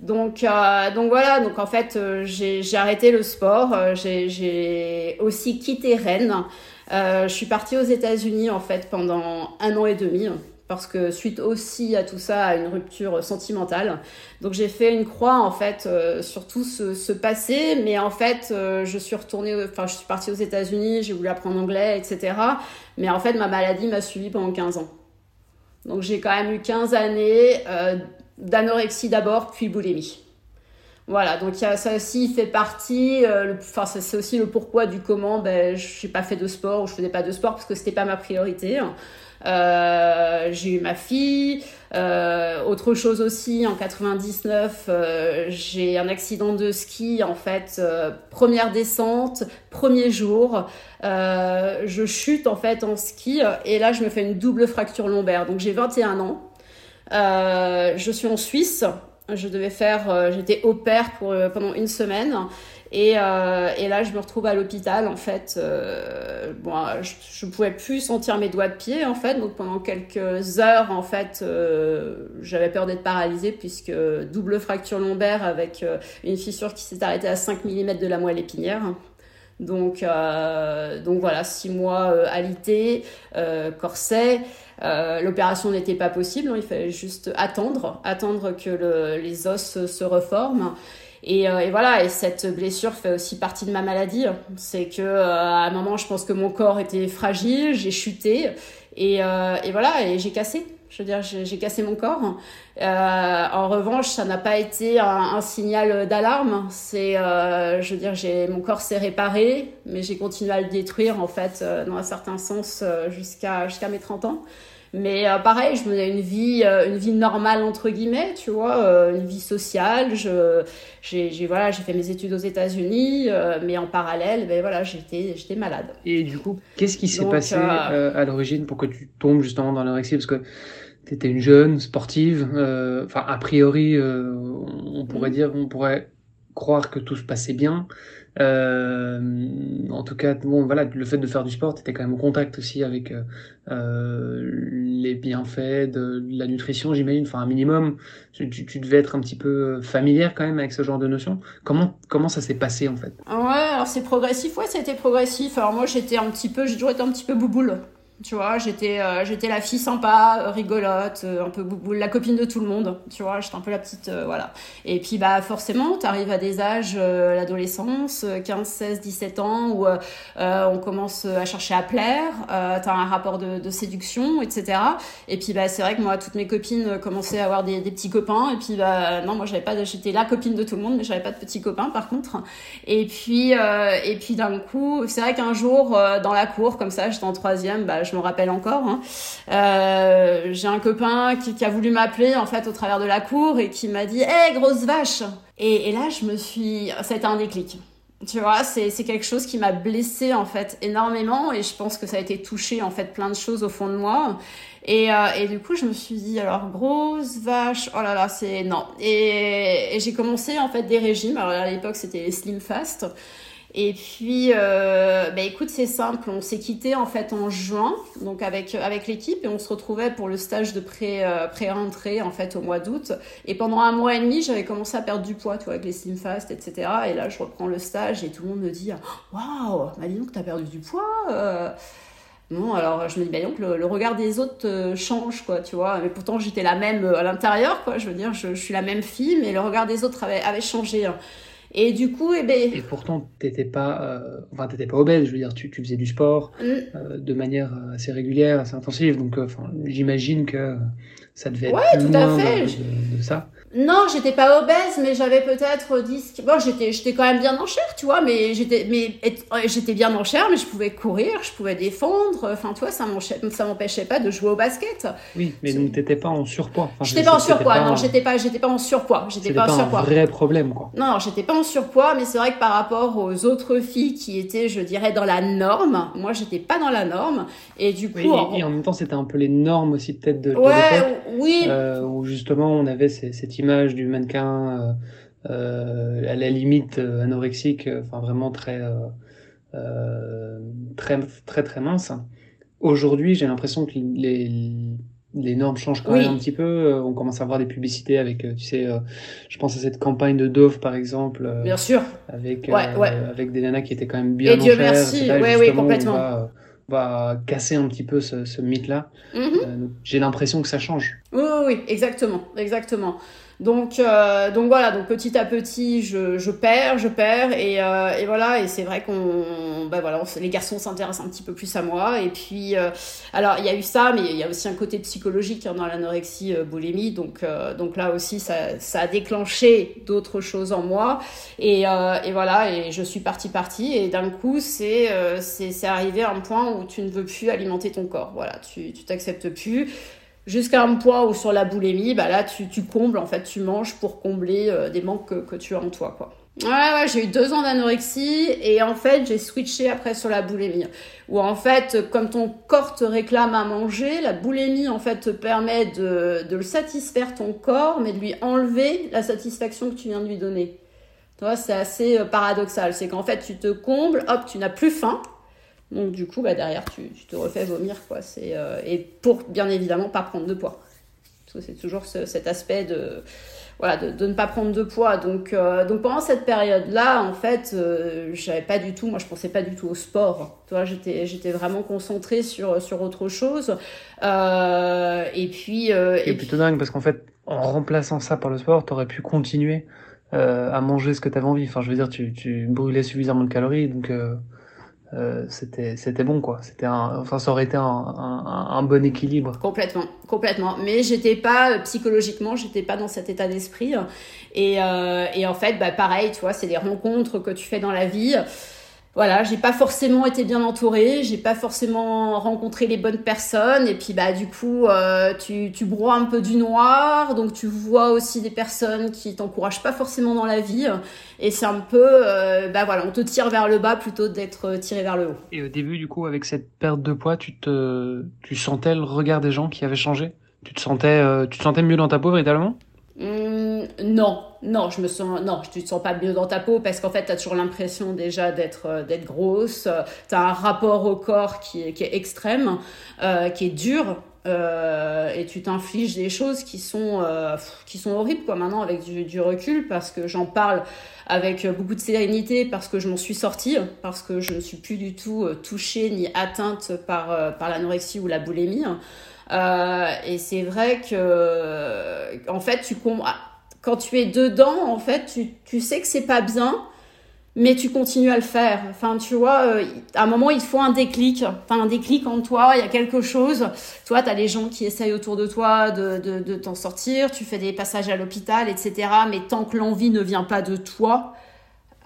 Donc, euh, donc voilà, en fait, euh, j'ai arrêté le sport. Euh, j'ai aussi quitté Rennes. je suis partie aux États-Unis en fait pendant un an et demi parce que suite aussi à tout ça, à une rupture sentimentale. Donc j'ai fait une croix en fait sur tout ce, passé, mais en fait je suis retournée, enfin je suis partie aux États-Unis, j'ai voulu apprendre anglais, etc. Mais en fait ma maladie m'a suivi pendant 15 ans. Donc j'ai quand même eu 15 années euh, d'anorexie d'abord, puis boulimie. Voilà, donc y a, ça aussi fait partie, euh, enfin c'est aussi le pourquoi du comment, ben, je n'ai pas fait de sport ou je faisais pas de sport parce que c'était pas ma priorité. Euh, j'ai eu ma fille. Euh, autre chose aussi, en 99, euh, j'ai un accident de ski, en fait, première descente, premier jour. je chute, en fait, en ski, et là, je me fais une double fracture lombaire. Donc, j'ai 21 ans. je suis en Suisse. Je devais faire, j'étais au pair pour, pendant une semaine. Et, euh, et, là, je me retrouve à l'hôpital, en fait. Euh, bon, je ne pouvais plus sentir mes doigts de pied, en fait. Donc, pendant quelques heures, en fait, euh, j'avais peur d'être paralysée, puisque double fracture lombaire avec euh, une fissure qui s'est arrêtée à 5 mm de la moelle épinière. Donc, euh, donc voilà, six mois euh, alité, corset. L'opération n'était pas possible, hein. il fallait juste attendre, attendre que le, les os se reforment. Et, euh, et, voilà, et cette blessure fait aussi partie de ma maladie. C'est que euh, à un moment, je pense que mon corps était fragile, j'ai chuté, et, euh, et, voilà, et j'ai cassé. Je veux dire, j'ai cassé mon corps. en revanche, ça n'a pas été un, un signal d'alarme. C'est, je veux dire, j'ai mon corps s'est réparé, mais j'ai continué à le détruire en fait, dans un certain sens, jusqu'à jusqu'à mes 30 ans. Mais euh, pareil, je menais une vie, euh, une vie normale entre guillemets, tu vois, euh, une vie sociale. Je, j'ai, voilà, j'ai fait mes études aux États-Unis, mais en parallèle, ben voilà, j'étais, j'étais malade. Et du coup, qu'est-ce qui s'est passé à l'origine pour que tu tombes justement dans l'anorexie? Parce que tu étais une jeune sportive, enfin a priori, on pourrait mm. dire, on pourrait croire que tout se passait bien. Euh, en tout cas, bon, voilà, le fait de faire du sport, tu étais quand même en contact aussi avec euh, euh, les bienfaits de, la nutrition, j'imagine. Enfin, un minimum, tu, tu, devais être un petit peu familière quand même avec ce genre de notions. Comment, comment ça s'est passé en fait? Ouais, alors c'est progressif. Ouais, ça a été progressif. Alors moi, j'étais un petit peu, j'ai toujours été un petit peu bouboule. Tu vois, j'étais euh, j'étais la fille sympa, euh, rigolote, euh, un peu la copine de tout le monde. Tu vois, j'étais un peu la petite voilà. Et puis bah forcément, tu arrives à des âges l'adolescence, 15, 16, 17 ans où on commence à chercher à plaire, tu as un rapport de, de, séduction, etc. Et puis bah c'est vrai que moi toutes mes copines commençaient à avoir des, des petits copains et puis bah non, moi j'avais pas j'étais la copine de tout le monde mais j'avais pas de petits copains par contre. Et puis et puis d'un coup, c'est vrai qu'un jour dans la cour comme ça, j'étais en troisième, bah me rappelle encore. Hein. Euh, j'ai un copain qui, a voulu m'appeler en fait au travers de la cour et qui m'a dit Hé, grosse vache et, là, je me suis. Ça a été un déclic. Tu vois, c'est quelque chose qui m'a blessée en fait énormément et je pense que ça a été touché en fait plein de choses au fond de moi. Et, euh, du coup, je me suis dit, alors, grosse vache, oh là là, c'est non. Et, et j'ai commencé en fait des régimes. Alors à l'époque, c'était Slim Fast. Et puis, euh, bah écoute, c'est simple. On s'est quitté en fait en juin, donc avec avec l'équipe, et on se retrouvait pour le stage de pré euh, pré-rentrée en fait au mois d'août. Et pendant un mois et demi, j'avais commencé à perdre du poids, tu vois, avec les slim fast, etc. Et là, je reprends le stage et tout le monde me dit, waouh, bah dis donc, t'as perdu du poids. Euh. Non, alors je me dis, bah donc, le, regard des autres euh, change, quoi, tu vois. Mais pourtant, j'étais la même à l'intérieur, quoi. Je veux dire, je, je, suis la même fille, mais le regard des autres avait, avait changé. Hein. Et du coup, eh ben... Et pourtant, t'étais pas, euh, enfin, t'étais pas obèse. Je veux dire, tu, tu faisais du sport Mm. euh, de manière assez régulière, assez intensive. Donc, euh, j'imagine que ça devait être Ouais, tout à loin fait. de, de- de ça. Non, j'étais pas obèse, mais j'avais peut-être 10... Bon, j'étais, j'étais quand même bien en chair, tu vois, mais j'étais, mais j'étais bien en chair, mais je pouvais courir, je pouvais défendre. Enfin, tu vois, ça m'empêchait pas de jouer au basket. Oui, mais donc t'étais pas en surpoids. Enfin, J'étais pas en surpoids, non, j'étais pas, j'étais pas en surpoids, j'étais C'était pas pas en un vrai problème, quoi. Non, j'étais pas en surpoids, mais c'est vrai que par rapport aux autres filles qui étaient, je dirais, dans la norme, moi, j'étais pas dans la norme, et du coup, Oui, en- et, et en même temps, c'était un peu les normes aussi, peut-être, de, de l'époque. ouais, oui, euh, où justement on avait ces- cette image du mannequin euh, euh, à la limite euh, anorexique, enfin vraiment très, très très très mince. Aujourd'hui, j'ai l'impression que les les normes changent quand Oui. même un petit peu. On commence à voir des publicités avec, tu sais, je pense à cette campagne de Dove par exemple, bien sûr. avec Ouais, ouais. avec des nanas qui étaient quand même bien Et Dieu chair, merci, ouais, oui, complètement. On va, casser un petit peu ce, ce mythe-là. Euh, donc, j'ai l'impression que ça change. Oui, oui, oui, exactement, exactement. Donc, euh, donc voilà, donc petit à petit, je, perds, je perds, et, euh, et voilà, et c'est vrai qu'on, bah voilà, les garçons s'intéressent un petit peu plus à moi, et puis, euh, alors il y a eu ça, mais il y a aussi un côté psychologique hein, dans l'anorexie boulimie, donc, donc là aussi, ça, ça a déclenché d'autres choses en moi, et, voilà, et je suis partie partie, et d'un coup, c'est, c'est, arrivé à un point où tu ne veux plus alimenter ton corps, voilà, tu, tu t'acceptes plus jusqu'à un point où sur la boulimie, bah là, tu, tu combles, en fait, tu manges pour combler euh, des manques que, que tu as en toi, quoi. Ouais, ouais, j'ai eu deux ans d'anorexie et en fait, j'ai switché après sur la boulimie. Où en fait, comme ton corps te réclame à manger, la boulimie, en fait, te permet de, de le satisfaire ton corps, mais de lui enlever la satisfaction que tu viens de lui donner. Tu vois, c'est assez euh, paradoxal. C'est qu'en fait, tu te combles, hop, tu n'as plus faim. Donc du coup, bah, derrière, tu, tu te refais vomir. Quoi. C'est, euh, et pour, bien évidemment, pas prendre de poids. Parce que c'est toujours ce- cet aspect de, voilà, de, ne pas prendre de poids. Donc, euh, donc pendant cette période-là, en fait, euh, j'avais pas du tout, moi je pensais pas du tout au sport. Tu j'étais, j'étais vraiment concentrée sur, sur autre chose. Euh, et puis... C'est plutôt dingue parce qu'en fait, en remplaçant ça par le sport, t'aurais pu continuer à manger ce que t'avais envie. Enfin, je veux dire, tu, tu brûlais suffisamment de calories, donc euh, c'était c'était bon quoi. C'était enfin, ça aurait été un, un, un bon équilibre. Complètement, complètement. Mais j'étais pas euh, psychologiquement, j'étais pas dans cet état d'esprit. Et, euh, et en fait, bah pareil, tu vois, c'est des rencontres que tu fais dans la vie. Voilà, j'ai pas forcément été bien entourée, j'ai pas forcément rencontré les bonnes personnes, et puis bah du coup, euh, tu, tu broies un peu du noir, donc tu vois aussi des personnes qui t'encouragent pas forcément dans la vie, et c'est un peu, euh, bah voilà, on te tire vers le bas plutôt d'être tiré vers le haut. Et au début, du coup, avec cette perte de poids, tu te, tu sentais le regard des gens qui avaient changé? Tu te sentais, euh, tu te sentais mieux dans ta peau véritablement? Hum, non, non, je me sens, non, tu te sens pas mieux dans ta peau parce qu'en fait, tu as toujours l'impression déjà d'être, euh, grosse. Tu as un rapport au corps qui est, qui est extrême, euh, qui est dur. euh, et tu t'infliges des choses qui sont, euh, qui sont horribles quoi maintenant avec du, du recul parce que j'en parle avec beaucoup de sérénité parce que je m'en suis sortie parce que je ne suis plus du tout euh, touchée ni atteinte par, euh, par l'anorexie ou la boulimie euh, et c'est vrai que, en fait, tu com- ah, quand tu es dedans, en fait, tu, tu sais que c'est pas bien, mais tu continues à le faire. Enfin, tu vois, euh, à un moment, il faut un déclic. T'as un déclic en toi, il y a quelque chose. Toi, t'as les gens qui essayent autour de toi de, de, de t'en sortir. Tu fais des passages à l'hôpital, etc. Mais tant que l'envie ne vient pas de toi,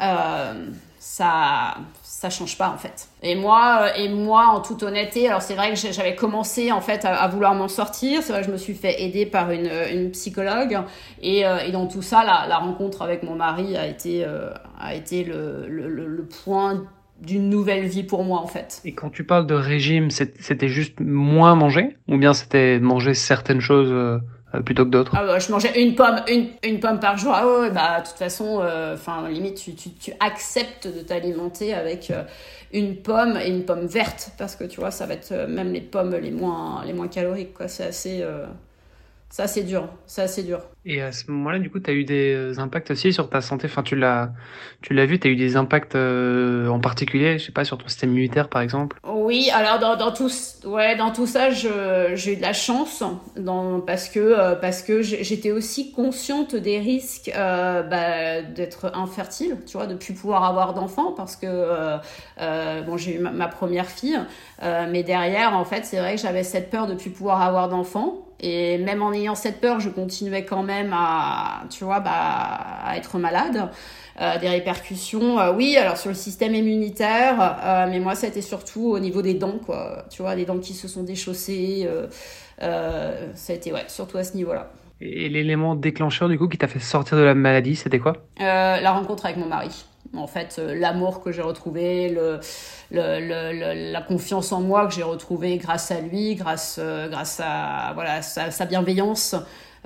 euh, ça ça change pas en fait. Et moi, euh, et moi en toute honnêteté, alors c'est vrai que j'avais commencé en fait à, vouloir m'en sortir. C'est vrai que je me suis fait aider par une, une psychologue et, euh, et dans tout ça, la, rencontre avec mon mari a été euh, a été le, le, point d'une nouvelle vie pour moi en fait. Et quand tu parles de régime, c'était juste moins manger? Ou bien c'était manger certaines choses euh, plutôt que d'autres ah bah, Je mangeais une pomme, une, pomme par jour. Ah bah de toute façon, euh, limite tu, tu, acceptes de t'alimenter avec euh, une pomme et une pomme verte parce que tu vois ça va être euh, même les pommes les moins les moins caloriques quoi. C'est assez Ça, c'est dur. Ça, c'est dur. Et à ce moment-là, du coup, tu as eu des euh, impacts aussi sur ta santé? Enfin, tu l'as, tu l'as vu, tu as eu des impacts euh, en particulier, je sais pas, sur ton système immunitaire, par exemple? Oui, alors dans, dans tout, ouais, dans tout ça, j'ai eu de la chance, dans, parce que euh, parce que j'étais aussi consciente des risques bah, d'être infertile, tu vois, de plus pouvoir avoir d'enfants, parce que bon, j'ai eu ma, ma, première fille, mais derrière, en fait, c'est vrai que j'avais cette peur de plus pouvoir avoir d'enfants. Et même en ayant cette peur, je continuais quand même à, tu vois, bah, à être malade. Euh, des répercussions, euh, oui, alors sur le système immunitaire, euh, mais moi, c'était surtout au niveau des dents, quoi. Tu vois, des dents qui se sont déchaussées. ça a été, ouais, surtout à ce niveau-là. Et l'élément déclencheur, du coup, qui t'a fait sortir de la maladie, c'était quoi? La rencontre avec mon mari. En fait, l'amour que j'ai retrouvé, le, la confiance en moi que j'ai retrouvée grâce à lui, grâce, grâce à voilà, sa, bienveillance,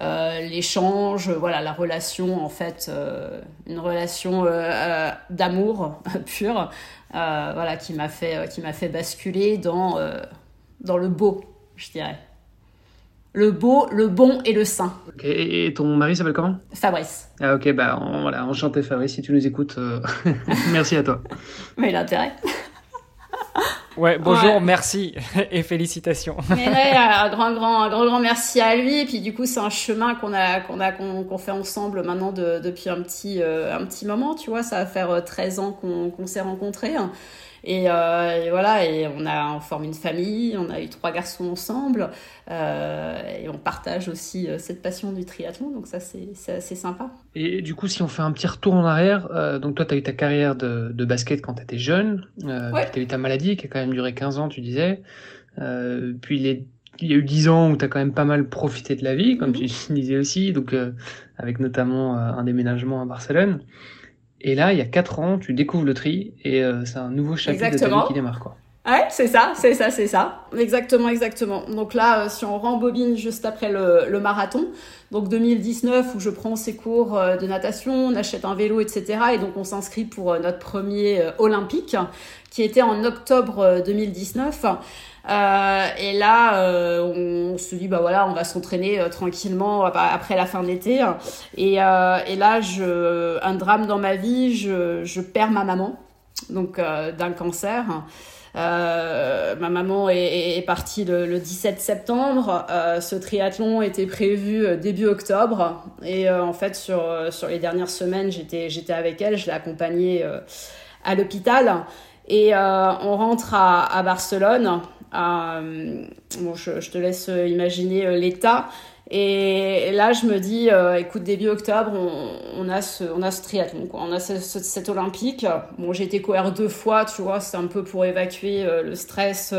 euh, l'échange, voilà, la relation, en fait, euh, une relation euh, d'amour pur, voilà, qui m'a fait, fait basculer dans, dans le beau, je dirais. Le beau, le bon et le sain. Et ton mari s'appelle comment? Fabrice. Ah ok, bah voilà, enchanté Fabrice, si tu nous écoutes, merci à toi. Mais l'intérêt. Ouais, bonjour, merci et félicitations. Mais un grand, grand, un grand, grand merci à lui. Et puis du coup, c'est un chemin qu'on a, qu'on a, qu'on fait ensemble maintenant depuis un petit, euh, un petit moment. Tu vois, ça va faire 13 euh, ans qu'on s'est rencontrés. Euh, et, voilà, et on a on forme une famille, on a eu trois garçons ensemble, euh, et on partage aussi euh, cette passion du triathlon, donc ça c'est assez sympa. Et du coup, si on fait un petit retour en arrière, donc toi tu as eu ta carrière de, de basket quand tu étais jeune, ouais. tu as eu ta maladie qui a quand même duré 15 ans, tu disais, puis les il y a eu 10 ans où tu as quand même pas mal profité de la vie, comme mhm. tu disais aussi, donc avec notamment un déménagement à Barcelone. Et là, il y a 4 ans, tu découvres le tri et euh, c'est un nouveau chapitre de ta vie qui démarre. Quoi. Ouais, c'est ça, c'est ça, c'est ça. Exactement, exactement. Donc là, euh, si on rembobine juste après le, le, marathon, donc 2019 où je prends ces cours euh, de natation, on achète un vélo, etc. Et donc on s'inscrit pour notre premier olympique qui était en octobre 2019. Euh, et là, euh, on se dit, bah voilà, on va s'entraîner euh, tranquillement après la fin de l'été. Et, là, je, un drame dans ma vie, je, je perds ma maman, donc d'un cancer. Ma maman est, partie le, le, 17 septembre. Ce triathlon était prévu début octobre. Et en fait, sur, sur les dernières semaines, j'étais, avec elle, je l'ai accompagnée à l'hôpital. Et on rentre à Barcelone. Euh, bon, je, te laisse imaginer euh, l'état. Et là, je me dis, euh, écoute, début octobre, on, a ce, on a ce triathlon, on a ce, cet olympique. Bon, j'ai été cohère deux fois, tu vois, c'est un peu pour évacuer le stress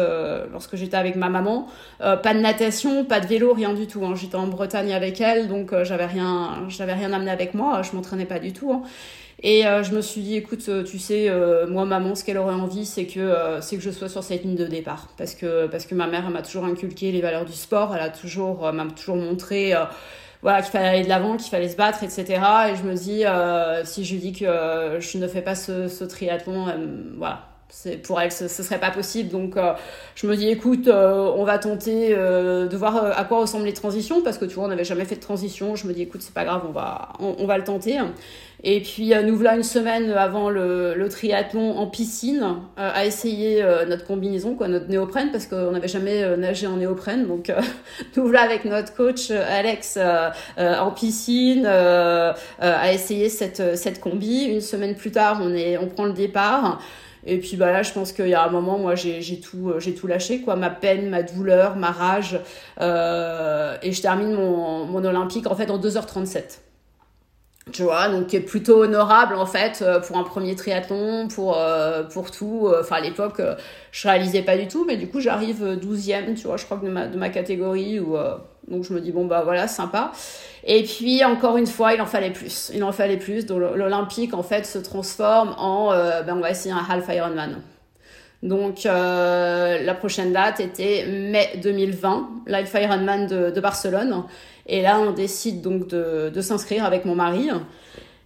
lorsque j'étais avec ma maman. pas de natation, pas de vélo, rien du tout. Hein. J'étais en Bretagne avec elle, donc j'avais rien, rien amené avec moi. Je m'entraînais pas du tout. Hein. Et euh, je me suis dit, écoute, euh, tu sais, euh, moi, maman, ce qu'elle aurait envie, c'est que, c'est que je sois sur cette ligne de départ. Parce que, parce que ma mère, m'a toujours inculqué les valeurs du sport. Elle a toujours, m'a toujours montré, voilà, qu'il fallait aller de l'avant, qu'il fallait se battre, etc. Et je me dis, si je dis que je ne fais pas ce, ce triathlon, voilà, pour elle ce, ce serait pas possible. Donc euh, je me dis écoute euh, on va tenter euh, de voir à quoi ressemblent les transitions parce que tu vois on n'avait jamais fait de transition. Je me dis écoute c'est pas grave on va on, va le tenter. Et puis nous voilà une semaine avant le, le triathlon en piscine à essayer notre combinaison quoi notre néoprène parce qu'on n'avait jamais nagé en néoprène. Donc nous voilà avec notre coach Alex en piscine à essayer cette cette combi. Une semaine plus tard on est on prend le départ et puis bah là, je pense qu'il y a un moment, moi, j'ai tout, euh, j'ai tout lâché, quoi. Ma peine, ma douleur, ma rage. Euh, et je termine mon, mon Olympique, en fait, en 2h37 tu vois donc qui est plutôt honorable en fait euh, pour un premier triathlon pour pour tout enfin à l'époque je réalisais pas du tout mais du coup j'arrive 12e tu vois je crois que de ma, de ma catégorie donc je me dis bon bah voilà sympa et puis encore une fois il en fallait plus il en fallait plus donc l'olympique en fait se transforme en ben on va essayer un half Ironman donc la prochaine date était mai 2020 l'half Ironman de, de Barcelone et là, on décide donc de, de s'inscrire avec mon mari.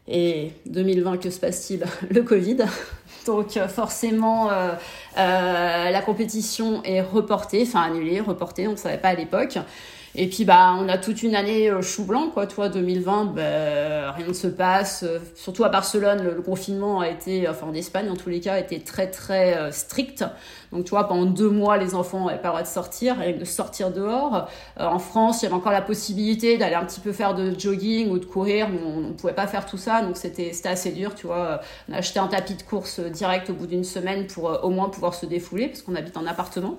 Et 2020, que se passe-t-il? Le Covid. Donc forcément, euh, euh, la compétition est reportée, enfin annulée, reportée, on ne savait pas à l'époque. Et puis bah on a toute une année chou blanc quoi. Toi 2020, bah, rien ne se passe. Surtout à Barcelone, le, confinement a été, enfin en Espagne en tous les cas, a été très très strict. Donc, tu vois, pendant deux mois, les enfants n'avaient pas le droit de sortir, et de sortir dehors. Euh, en France, il y avait encore la possibilité d'aller un petit peu faire de jogging ou de courir, mais on ne pouvait pas faire tout ça, donc c'était assez dur, tu vois. On a acheté un tapis de course direct au bout d'une semaine pour euh, au moins pouvoir se défouler, parce qu'on habite en appartement.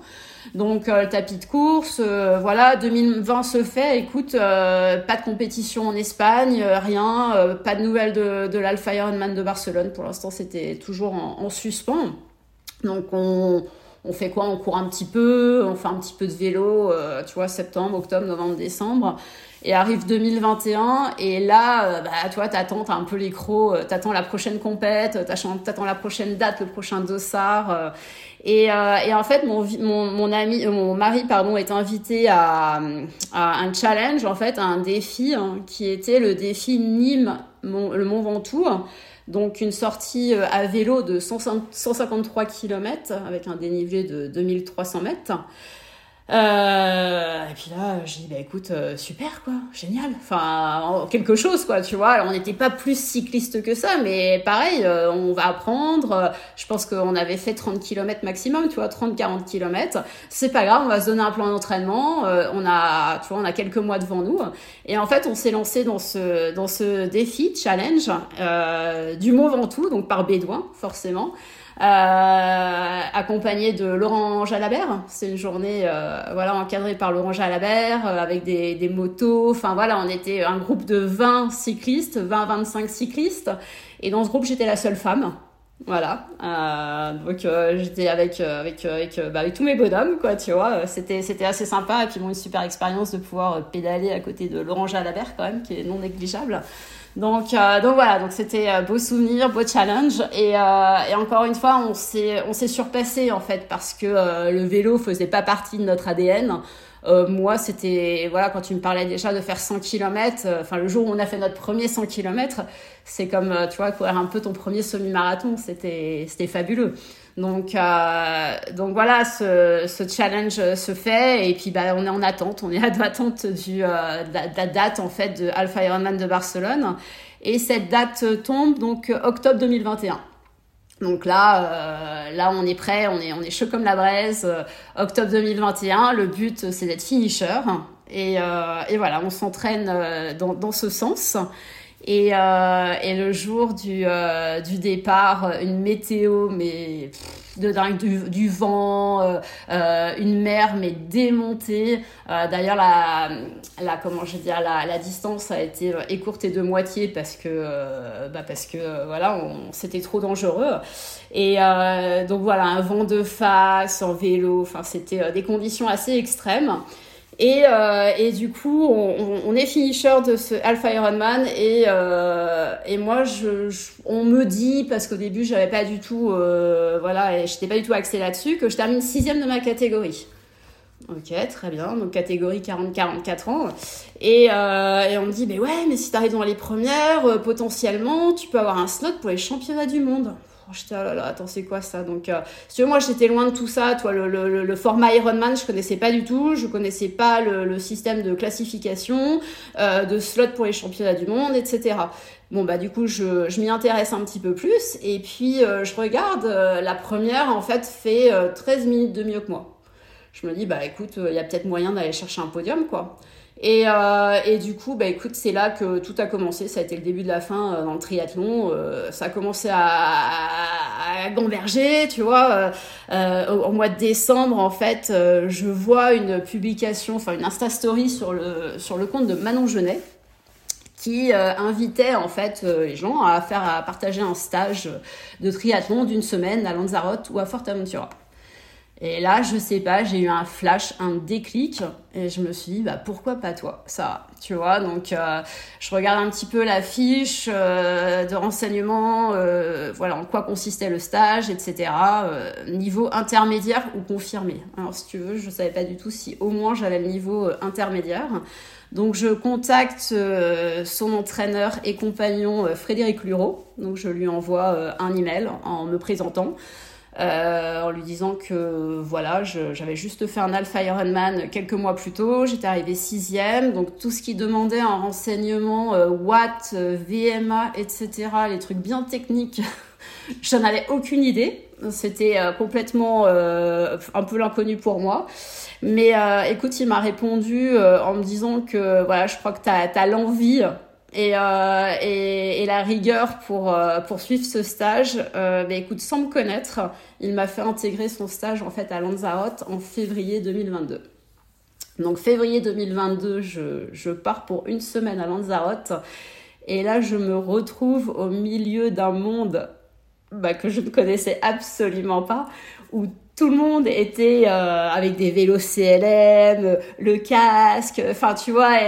Donc euh, le tapis de course, voilà, 2020 se fait. Écoute, pas de compétition en Espagne, rien, pas de nouvelles de, de l'Alpha Ironman de Barcelone. Pour l'instant, c'était toujours en, en, suspens. Donc on, fait quoi? On court un petit peu, on fait un petit peu de vélo, euh, tu vois, septembre, octobre, novembre, décembre. Et arrive 2021, et là, euh, bah, tu vois, t'attends, t'as un peu les crocs, euh, t'attends la prochaine compète, t'attends la prochaine date, le prochain dossard. Et, en fait, mon, mon, ami, mon mari, pardon, est invité à, un challenge, en fait, à un défi, hein, qui était le défi Nîmes, le Mont Ventoux donc une sortie euh, à vélo de 153 km avec un dénivelé de 2300 mètres. Euh, et puis là, j'ai dit, bah écoute, euh, super quoi, génial. Enfin, quelque chose quoi, tu vois. Alors, on n'était pas plus cycliste que ça, mais pareil, euh, on va apprendre. je pense qu'on avait fait 30 km maximum, tu vois, 30-40 km. C'est pas grave, on va se donner un plan d'entraînement. on a, tu vois, on a quelques mois devant nous. Et en fait, on s'est lancé dans ce, dans ce défi, challenge, du Mont Ventoux, donc par Bédouin, forcément. Euh, accompagné de Laurent Jalabert. C'est une journée euh, voilà encadrée par Laurent Jalabert euh, avec des, des motos. Enfin voilà, on était un groupe de 20 cyclistes, 20-25 cyclistes. Et dans ce groupe, j'étais la seule femme. Voilà, donc j'étais avec avec avec, bah, avec tous mes bonhommes quoi, tu vois. C'était c'était assez sympa et puis bon une super expérience de pouvoir pédaler à côté de Laurent Jalabert quand même qui est non négligeable. Donc, euh, donc voilà, donc c'était euh, beau souvenir, beau challenge. Et, euh, et encore une fois, on s'est, on s'est surpassé en fait parce que euh, le vélo faisait pas partie de notre ADN. Euh, moi, c'était, voilà, quand tu me parlais déjà de faire 100 km, enfin le jour où on a fait notre premier 100 km, c'est comme, tu vois, courir un peu ton premier semi-marathon. C'était, c'était fabuleux. Donc, euh, donc voilà, ce, challenge se fait et puis bah, on est en attente, on est à l'attente du, euh, de, la, date en fait de Alpha Ironman de Barcelone et cette date tombe donc octobre 2021. Donc là, euh, là on est prêt, on est, on est chaud comme la braise. octobre 2021, le but c'est d'être finisher et, euh, et voilà, on s'entraîne dans, dans ce sens. Et, euh, et le jour du, euh, du départ, une météo, mais de dingue, du, du vent, euh, euh, une mer, mais démontée. Euh, d'ailleurs, la, la, comment je veux la, la distance a été écourtée de moitié parce que, bah parce que voilà, c'était trop dangereux. Et donc voilà, un vent de face, en vélo, enfin, c'était des conditions assez extrêmes. Et, euh, et du coup, on, on, est finisher de ce Alpha Ironman et, euh, et moi, je, on me dit, parce qu'au début, j'avais pas du tout, euh, j'étais pas du tout axée là-dessus, que je termine sixième de ma catégorie. Ok, très bien, donc catégorie 40-44 ans. Et, euh, et on me dit, mais ouais, mais si t'arrives dans les premières, potentiellement, tu peux avoir un slot pour les championnats du monde. Oh, j'étais, oh là attends, c'est quoi ça? Donc, si tu veux, moi, j'étais loin de tout ça. Toi, le, format Ironman, je connaissais pas du tout. Je connaissais pas le, système de classification, euh, de slot pour les championnats du monde, etc. Bon, bah, du coup, je, m'y intéresse un petit peu plus. Et puis, euh, je regarde, euh, la première, en fait, fait 13 euh, minutes de mieux que moi. Je me dis, bah, écoute, il y a peut-être moyen d'aller chercher un podium, quoi. Et, euh, et, du coup, bah, écoute, c'est là que tout a commencé. Ça a été le début de la fin euh, dans le triathlon. Euh, ça a commencé à, à, à gamberger, tu vois. Euh, euh, au, au, mois de décembre, en fait, je vois une publication, enfin une Insta Story sur le, sur le compte de Manon Genet qui invitait en fait les gens à faire à partager un stage de triathlon d'une semaine à Lanzarote ou à Fortaventura. Et là, je sais pas, j'ai eu un flash, un déclic, et je me suis dit, bah pourquoi pas toi, ça, tu vois? Donc, euh, je regarde un petit peu la fiche euh, de renseignement, euh, voilà, en quoi consistait le stage, etc. Niveau intermédiaire ou confirmé. Alors, si tu veux, je savais pas du tout si au moins j'avais le niveau intermédiaire. Donc, je contacte son entraîneur et compagnon Frédéric Lureau. Donc, je lui envoie un email en me présentant. Euh, en lui disant que voilà, j'avais juste fait un Alpha Ironman quelques mois plus tôt, j'étais arrivée sixième, donc tout ce qui demandait un renseignement euh, Watt, euh, VMA, etc., les trucs bien techniques, j'en avais aucune idée. C'était complètement un peu l'inconnu pour moi. Mais écoute, il m'a répondu en me disant que voilà, je crois que tu as, as l'envie euh, et, et, la rigueur pour euh, poursuivre ce stage, euh, bah, écoute, sans me connaître, il m'a fait intégrer son stage en fait à Lanzarote en février 2022. Donc février 2022, je, je pars pour une semaine à Lanzarote et là je me retrouve au milieu d'un monde bah, que je ne connaissais absolument pas, où tout le monde était euh, avec des vélos CLM, le casque, enfin tu vois,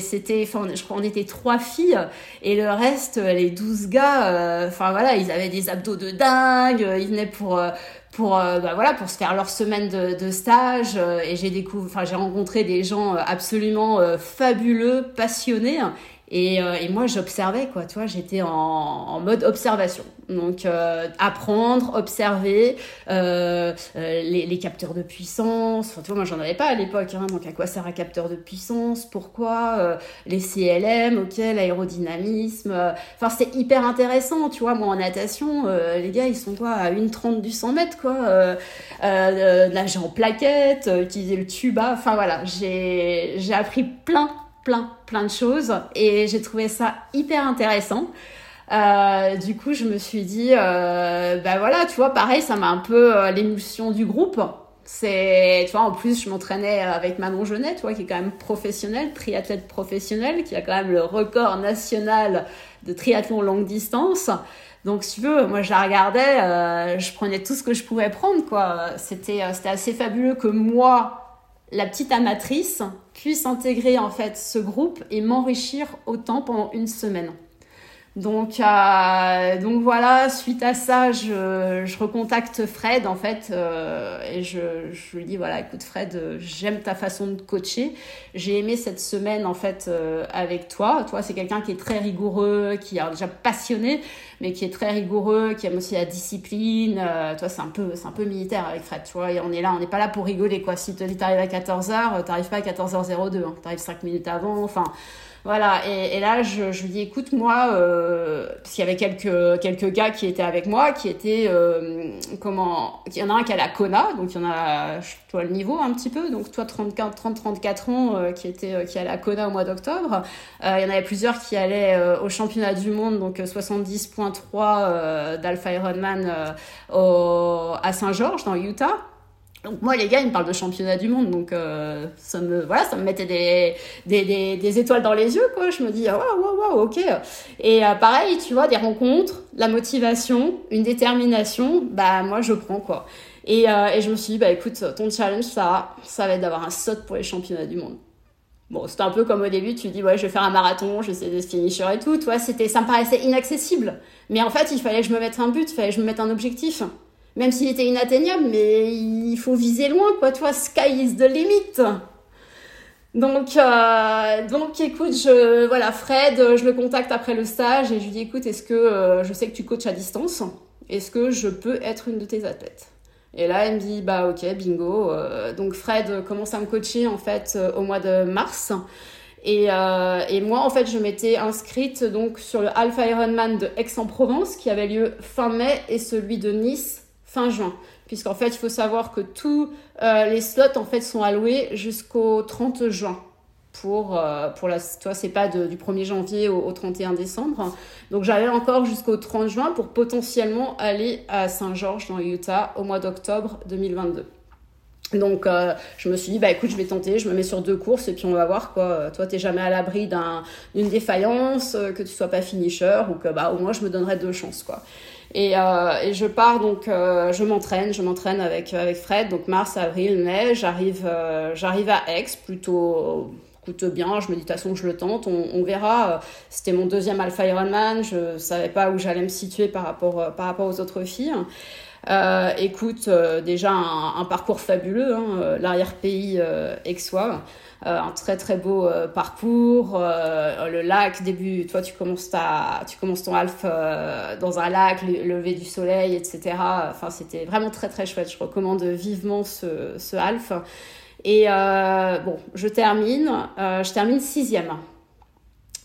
c'était, je crois on était trois filles et le reste, les douze gars, euh, enfin voilà, ils avaient des abdos de dingue, ils venaient pour euh, pour bah, voilà pour se faire leur semaine de, de stage et j'ai découvert, enfin j'ai rencontré des gens absolument fabuleux, passionnés et, euh, et moi, j'observais, quoi, tu vois, j'étais en, en, mode observation. Donc, euh, apprendre, observer euh, euh, les, les, capteurs de puissance. Enfin, tu vois, moi, j'en avais pas à l'époque. Hein, donc, à quoi sert un capteur de puissance? Pourquoi euh, Les CLM, ok, l'aérodynamisme. Enfin, c'était hyper intéressant, tu vois. Moi, en natation, les gars, ils sont quoi À 1,30 du 100 mètres, quoi. nager en plaquette, utiliser le tuba. Enfin, voilà, j'ai appris plein plein, plein de choses et j'ai trouvé ça hyper intéressant. Euh, du coup, je me suis dit, euh, bah voilà, tu vois, pareil, ça m'a un peu euh, l'émulsion du groupe. C'est, tu vois, en plus, je m'entraînais avec Manon Genet, tu vois, qui est quand même professionnel, triathlète professionnel, qui a quand même le record national de triathlon longue distance. Donc, si tu veux, moi, je la regardais, euh, je prenais tout ce que je pouvais prendre, quoi. C'était, euh, c'était assez fabuleux que moi, la petite amatrice, puisse intégrer en fait ce groupe et m'enrichir autant pendant une semaine. Donc, euh, donc voilà, suite à ça, je, je recontacte Fred en fait euh, et je, je, lui dis voilà, écoute Fred, j'aime ta façon de coacher. J'ai aimé cette semaine en fait euh, avec toi. Toi, c'est quelqu'un qui est très rigoureux, qui est déjà passionné, mais qui est très rigoureux, qui aime aussi la discipline. Euh, toi, c'est un peu, c'est un peu militaire avec Fred. Tu vois, et on est là, on n'est pas là pour rigoler quoi. Si tu t'arrives à 14h, t'arrives pas à 14h02, hein, t'arrives 5 minutes avant. Enfin voilà, et, et là, je, je, lui dis, écoute, moi, euh, parce qu'il y avait quelques, quelques gars qui étaient avec moi, qui étaient, euh, comment, il y en a un qui a la Kona, donc il y en a, toi, le niveau un petit peu, donc toi, 34, 30, 34 ans, euh, qui était, euh, qui a la Kona au mois d'octobre. Euh, il y en avait plusieurs qui allaient au championnat du monde, donc 70.3 d'Alpha Ironman à Saint-Georges, dans Utah. Donc moi les gars ils me parlent de championnat du monde donc euh, ça me voilà ça me mettait des, des, des, étoiles dans les yeux quoi. Je me dis waouh waouh waouh ok. Et euh, pareil tu vois des rencontres la motivation une détermination bah moi je prends quoi. Et, euh, et je me suis dit bah écoute ton challenge ça ça va être d'avoir un saut pour les championnats du monde. Bon, c'était un peu comme au début, tu dis, ouais, je vais faire un marathon, je essayer des finishers et tout, tu vois, c'était, ça me paraissait inaccessible. Mais en fait, il fallait que je me mette un but, il fallait que je me mette un objectif même s'il était inatteignable, mais il faut viser loin, quoi, toi, sky is the limit. Donc, euh, donc, écoute, voilà, Fred, je le contacte après le stage et je lui dis, écoute, est-ce que euh, je sais que tu coaches à distance? Est-ce que je peux être une de tes athlètes? Et là, elle me dit, bah ok, bingo. Euh, donc, Fred commence à me coacher en fait au mois de mars. Et, et, moi, en fait, je m'étais inscrite donc sur le Alpha Ironman de Aix-en-Provence qui avait lieu fin mai et celui de Nice fin juin. Puisqu'en fait, il faut savoir que tous euh, les slots en fait, sont alloués jusqu'au 30 juin. Pour, euh, pour la, toi, c'est pas du 1er janvier au, au 31 décembre. Donc, j'avais encore jusqu'au 30 juin pour potentiellement aller à Saint-Georges dans Utah au mois d'octobre 2022. Donc euh, je me suis dit bah écoute je vais tenter, je me mets sur deux courses et puis on va voir quoi. Toi t'es jamais à l'abri d'une défaillance, que tu sois pas finisher ou que bah au moins je me donnerai deux chances quoi. Et, euh, et je pars donc, euh, je m'entraîne, je m'entraîne avec avec Fred. Donc mars, avril, mai, j'arrive euh, j'arrive à Aix plutôt coûte bien. Je me dis de toute façon je le tente, on, on verra. C'était mon deuxième Alpha Ironman, je savais pas où j'allais me situer par rapport par rapport aux autres filles. écoute, déjà un, parcours fabuleux, hein, l'arrière-pays aixois. Un très très beau parcours, le lac, début, toi tu commences, ta, tu commences ton half dans un lac, le lever du soleil, etc. Enfin c'était vraiment très très chouette, je recommande vivement ce, ce half. Et bon, je termine, je termine sixième.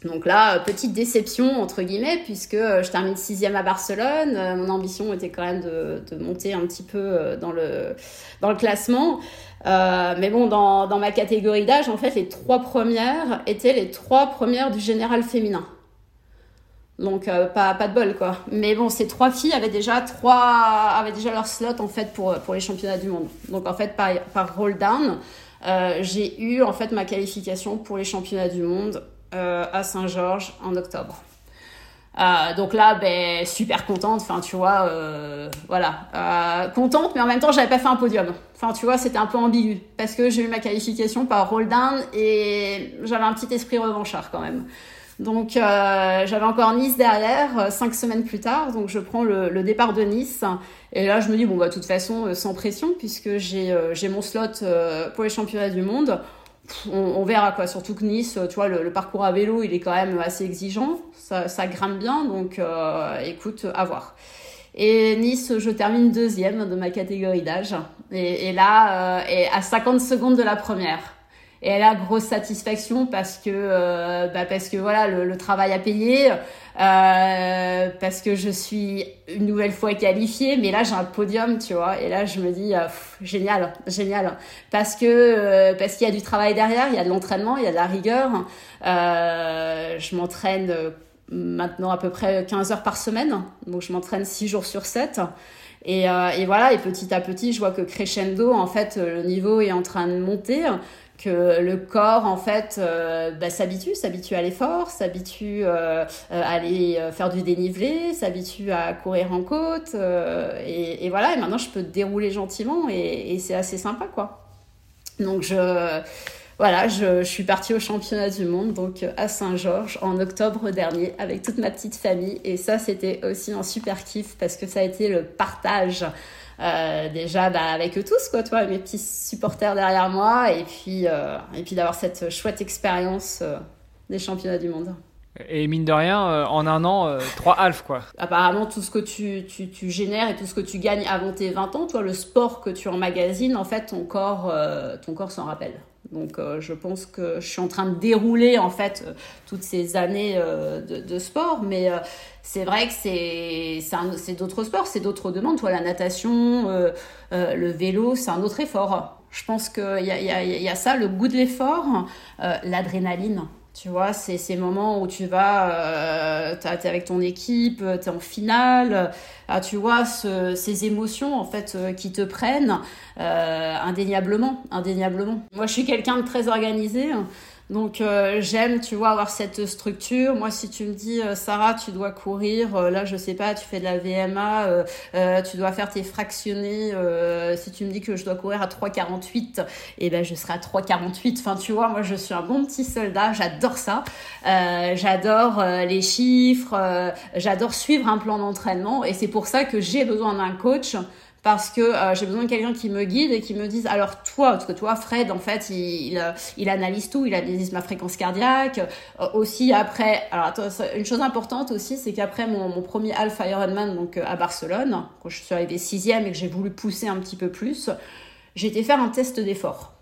Donc là, petite déception entre guillemets, puisque euh, je termine sixième à Barcelone. Euh, mon ambition était quand même de, monter un petit peu euh, dans le, classement. mais bon, dans, ma catégorie d'âge, en fait, les trois premières étaient les trois premières du général féminin. Donc pas, de bol quoi. Mais bon, ces trois filles avaient déjà leur slot en fait pour, pour les championnats du monde. Donc en fait par, par roll down, j'ai eu en fait ma qualification pour les championnats du monde euh, à Saint-Georges en octobre. Euh, donc là, ben, super contente, enfin tu vois, euh, voilà, contente, mais en même temps j'avais pas fait un podium. Enfin tu vois, c'était un peu ambigu parce que j'ai eu ma qualification par roll down et j'avais un petit esprit revanchard quand même. Donc j'avais encore Nice derrière, cinq semaines plus tard, donc je prends le, le, départ de Nice et là je me dis bon bah de toute façon sans pression puisque j'ai mon slot pour les championnats du monde on, verra quoi. Surtout que Nice, tu vois, le, parcours à vélo, il est quand même assez exigeant. Ça, ça grimpe bien, donc euh, écoute, à voir. Et Nice, je termine deuxième de ma catégorie d'âge. Et, là, euh, et à 50 secondes de la première. Et là, grosse satisfaction parce que, euh, bah parce que voilà, le, travail a payé, euh, parce que je suis une nouvelle fois qualifiée, mais là j'ai un podium, tu vois. Et là, je me dis, euh, génial, génial, parce que parce qu'il y a du travail derrière, il y a de l'entraînement, il y a de la rigueur. je m'entraîne maintenant à peu près 15 heures par semaine, donc je m'entraîne 6 jours sur 7. Et, et, voilà, et petit à petit, je vois que crescendo, en fait, le niveau est en train de monter que le corps en fait euh, bah, s'habitue, s'habitue à l'effort, s'habitue euh, à aller euh, faire du dénivelé, s'habitue à courir en côte et, voilà et maintenant je peux dérouler gentiment et, et c'est assez sympa quoi. Donc je voilà, je, je, suis partie au championnat du monde, donc à Saint-Georges, en octobre dernier, avec toute ma petite famille. Et ça, c'était aussi un super kiff parce que ça a été le partage euh, déjà bah, avec eux tous, quoi, toi, mes petits supporters derrière moi, et puis, euh, et puis d'avoir cette chouette expérience euh, des championnats du monde. Et mine de rien, en un an, trois halfs, quoi. Apparemment, tout ce que tu, tu, tu, génères et tout ce que tu gagnes avant tes 20 ans, toi, le sport que tu emmagasines, en fait, ton corps, ton corps s'en rappelle. Donc euh, je pense que je suis en train de dérouler en fait euh, toutes ces années euh, de, sport, mais c'est vrai que c'est d'autres sports, c'est d'autres demandes. Toi, la natation, le vélo, c'est un autre effort. Je pense qu'il y y a ça, le goût de l'effort, l'adrénaline. Tu vois, c'est ces moments où tu vas, euh, tu es avec ton équipe, tu es en finale, ah, tu vois, ces émotions en fait euh, qui te prennent euh, indéniablement, indéniablement. Moi, je suis quelqu'un de très organisé. Donc euh, j'aime, tu vois, avoir cette structure. Moi, si tu me dis, euh, Sarah, tu dois courir, euh, là, je sais pas, tu fais de la VMA, tu dois faire tes fractionnés. si tu me dis que je dois courir à 3,48, eh ben je serai à 3,48. Enfin, tu vois, moi, je suis un bon petit soldat. J'adore ça. j'adore les chiffres. j'adore suivre un plan d'entraînement. Et c'est pour ça que j'ai besoin d'un coach parce que euh, j'ai besoin de quelqu'un qui me guide et qui me dise alors toi parce que toi Fred en fait il, il, analyse tout il analyse ma fréquence cardiaque euh, aussi après alors une chose importante aussi c'est qu'après mon, premier Alpha Ironman donc euh, à Barcelone quand je suis arrivée sixième et que j'ai voulu pousser un petit peu plus j'ai été faire un test d'effort.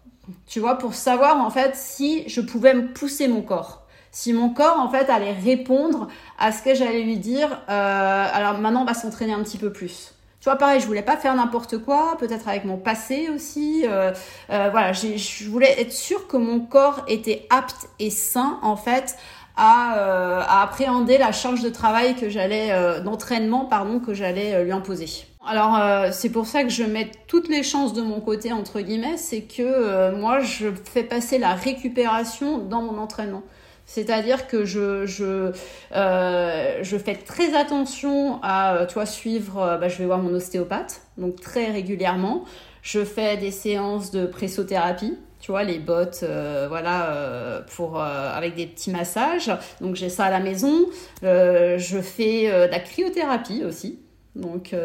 Tu vois pour savoir en fait si je pouvais me pousser mon corps. Si mon corps en fait allait répondre à ce que j'allais lui dire alors maintenant on va s'entraîner un petit peu plus tu vois, pareil, je voulais pas faire n'importe quoi, peut-être avec mon passé aussi. Euh, euh, voilà, je voulais être sûre que mon corps était apte et sain, en fait, à, euh, à appréhender la charge de travail que j'allais, d'entraînement, pardon, que j'allais lui imposer. Alors c'est pour ça que je mets toutes les chances de mon côté entre guillemets, c'est que moi je fais passer la récupération dans mon entraînement. C'est-à-dire que je, je, euh, je fais très attention à euh, toi suivre, euh, bah, je vais voir mon ostéopathe, donc très régulièrement. Je fais des séances de pressothérapie, tu vois, les bottes, voilà, pour, avec des petits massages. Donc j'ai ça à la maison. je fais de la cryothérapie aussi. Donc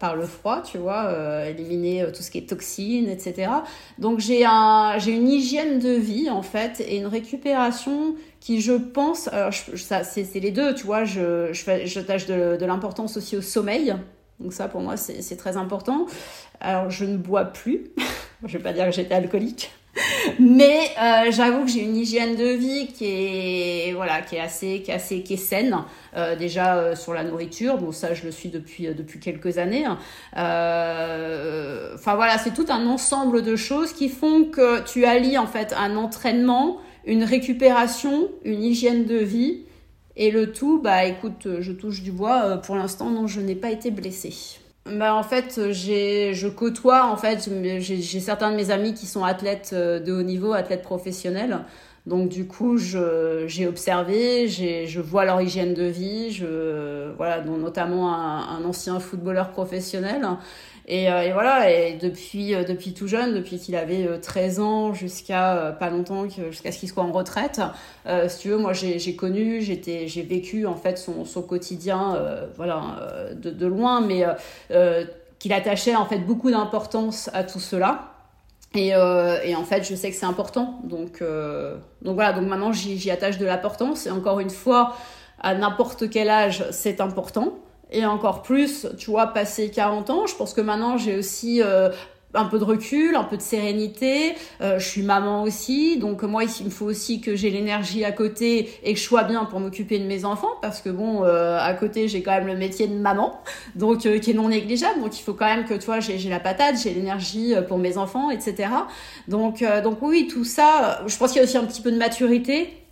par le froid, tu vois, éliminer tout ce qui est toxines, etc. Donc j'ai un, j'ai une hygiène de vie en fait et une récupération qui, je pense, alors ça c'est, les deux, tu vois, je, de, de l'importance aussi au sommeil. Donc ça, pour moi, c'est très important. Alors, je ne bois plus. je vais pas dire que j'étais alcoolique. Mais euh, j'avoue que j'ai une hygiène de vie qui est voilà qui est assez qui est assez qui est saine euh, déjà euh, sur la nourriture bon ça je le suis depuis depuis quelques années hein. enfin voilà c'est tout un ensemble de choses qui font que tu allies en fait un entraînement une récupération une hygiène de vie et le tout, bah écoute, je touche du bois. Pour l'instant, non, je n'ai pas été blessée. Bah en fait, j'ai, je côtoie en fait, j'ai certains de mes amis qui sont athlètes euh, de haut niveau, athlètes professionnels. Donc du coup, j'ai observé, je vois leur hygiène de vie, je, voilà, dont notamment un, un ancien footballeur professionnel. Et, euh, et, voilà, et depuis, euh, depuis tout jeune, depuis qu'il avait 13 euh, ans jusqu'à pas longtemps, jusqu'à ce qu'il soit en retraite, si tu veux, moi j'ai connu, j'ai vécu en fait son, son quotidien voilà, de, de, loin, mais qu'il attachait en fait beaucoup d'importance à tout cela. Et, et, en fait, je sais que c'est important. Donc, donc voilà, donc maintenant j'y attache de l'importance. Et encore une fois, à n'importe quel âge, c'est important. Et encore plus, tu vois, passé 40 ans, je pense que maintenant j'ai aussi euh, un peu de recul, un peu de sérénité. Euh, je suis maman aussi, donc moi il me faut aussi que j'ai l'énergie à côté et que je sois bien pour m'occuper de mes enfants, parce que bon, euh, à côté j'ai quand même le métier de maman, donc qui est non négligeable. Donc il faut quand même que tu vois, j'ai la patate, j'ai l'énergie pour mes enfants, etc. Donc donc oui, tout ça, je pense qu'il y a aussi un petit peu de maturité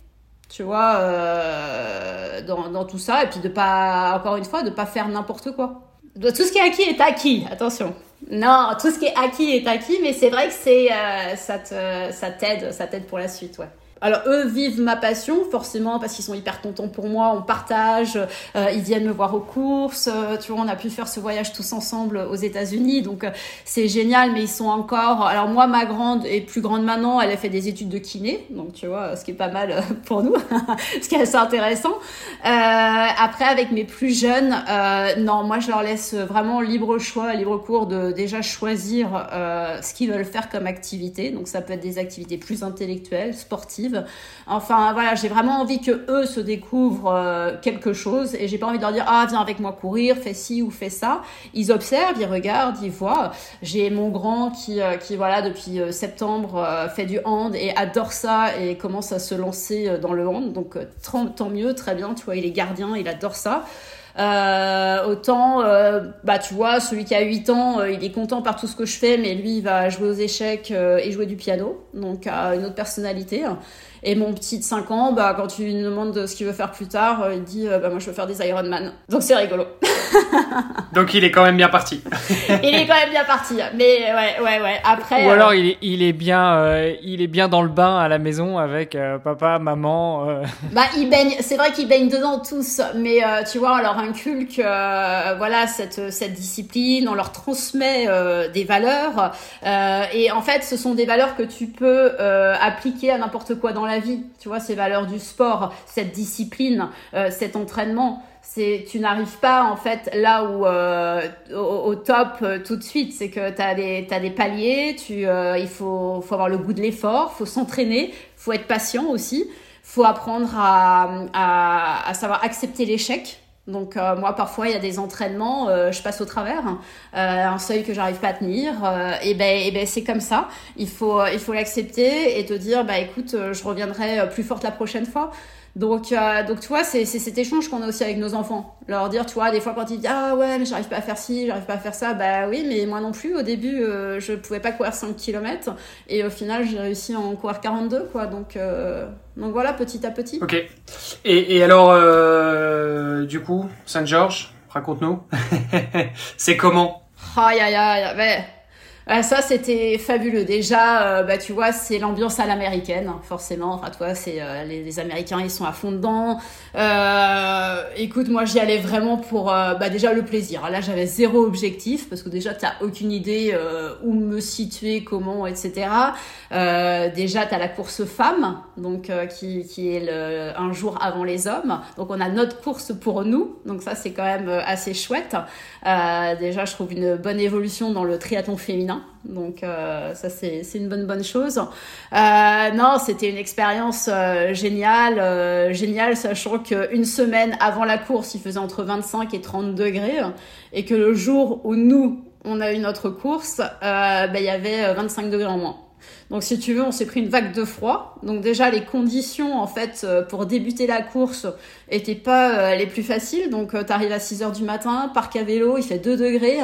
tu vois, euh, dans, dans, tout ça, et puis de pas, encore une fois, de pas faire n'importe quoi. Tout ce qui est acquis est acquis, attention. Non, tout ce qui est acquis est acquis, mais c'est vrai que c'est, euh, ça t'aide, ça t'aide pour la suite, ouais. Alors eux vivent ma passion forcément parce qu'ils sont hyper contents pour moi, on partage, euh, ils viennent me voir aux courses, euh, tu vois, on a pu faire ce voyage tous ensemble aux États-Unis, donc euh, c'est génial. Mais ils sont encore. Alors moi, ma grande et plus grande maintenant, elle a fait des études de kiné, donc tu vois, ce qui est pas mal pour nous, ce qui est assez intéressant. après, avec mes plus jeunes, non, moi je leur laisse vraiment libre choix, libre cours de déjà choisir ce qu'ils veulent faire comme activité. Donc ça peut être des activités plus intellectuelles, sportives Enfin voilà, j'ai vraiment envie que eux se découvrent euh, quelque chose et j'ai pas envie de leur dire ah viens avec moi courir, fais ci ou fais ça. Ils observent, ils regardent, ils voient. J'ai mon grand qui euh, qui voilà depuis euh, septembre fait du hand et adore ça et commence à se lancer dans le hand. Donc tant mieux, très bien. Tu vois, il est gardien, il adore ça. Euh, autant, euh, bah tu vois, celui qui a 8 ans, euh, il est content par tout ce que je fais, mais lui, il va jouer aux échecs et jouer du piano, donc a une autre personnalité. Et mon petit de 5 ans, bah, quand tu lui demandes ce qu'il veut faire plus tard, il dit bah, Moi, je veux faire des Ironman. Donc, c'est rigolo. Donc, il est quand même bien parti. il est quand même bien parti. Mais ouais, ouais, ouais. Après. Ou alors, il, est, il, est bien, il est bien dans le bain à la maison avec papa, maman. Bah, il baigne. C'est vrai qu'il baigne dedans tous. Mais tu vois, alors, inculque euh, voilà cette, cette discipline, on leur transmet euh, des valeurs euh, et en fait ce sont des valeurs que tu peux appliquer à n'importe quoi dans la vie. Tu vois ces valeurs du sport, cette discipline, cet entraînement c'est tu n'arrives pas en fait là où au, top tout de suite c'est que tu as des t'as des paliers tu il faut faut avoir le goût de l'effort faut s'entraîner faut être patient aussi faut apprendre à, à, savoir accepter l'échec donc euh, moi parfois il y a des entraînements, euh, je passe au travers, hein. euh, un seuil que j'arrive pas à tenir, et ben et ben c'est comme ça. Il faut il faut l'accepter et te dire bah écoute je reviendrai plus forte la prochaine fois. Donc, euh, donc tu vois, c'est cet échange qu'on a aussi avec nos enfants. Leur dire, tu vois, des fois quand ils disent Ah ouais, mais j'arrive pas à faire ci, j'arrive pas à faire ça, bah oui, mais moi non plus. Au début, euh, je pouvais pas courir 5 km et au final, j'ai réussi à en courir 42, quoi. Donc, euh, donc voilà, petit à petit. Ok. Et, et alors, euh, du coup, Saint-Georges, raconte-nous. c'est comment? Aïe aïe aïe, Ah, ça, c'était fabuleux. Déjà, euh, bah, tu vois, c'est l'ambiance à l'américaine, forcément. Enfin, toi, c'est euh, les, Américains, ils sont à fond dedans. Euh, écoute, moi, j'y allais vraiment pour, euh, bah, déjà le plaisir. Là, j'avais zéro objectif parce que déjà, t'as aucune idée où me situer, comment, etc. déjà, t'as la course femme, donc qui, qui est un jour avant les hommes. Donc, on a notre course pour nous. Donc, ça, c'est quand même assez chouette. déjà, je trouve une bonne évolution dans le triathlon féminin donc euh, ça c'est une bonne bonne chose. Euh, non, c'était une expérience euh, géniale, géniale, sachant qu'une semaine avant la course, il faisait entre 25 et 30 degrés, et que le jour où nous on a eu notre course, ben, il y avait 25 degrés en moins. Donc si tu veux, on s'est pris une vague de froid. Donc déjà les conditions en fait pour débuter la course étaient pas les plus faciles. Donc tu arrives à 6 heures du matin, parc à vélo, il fait 2 degrés.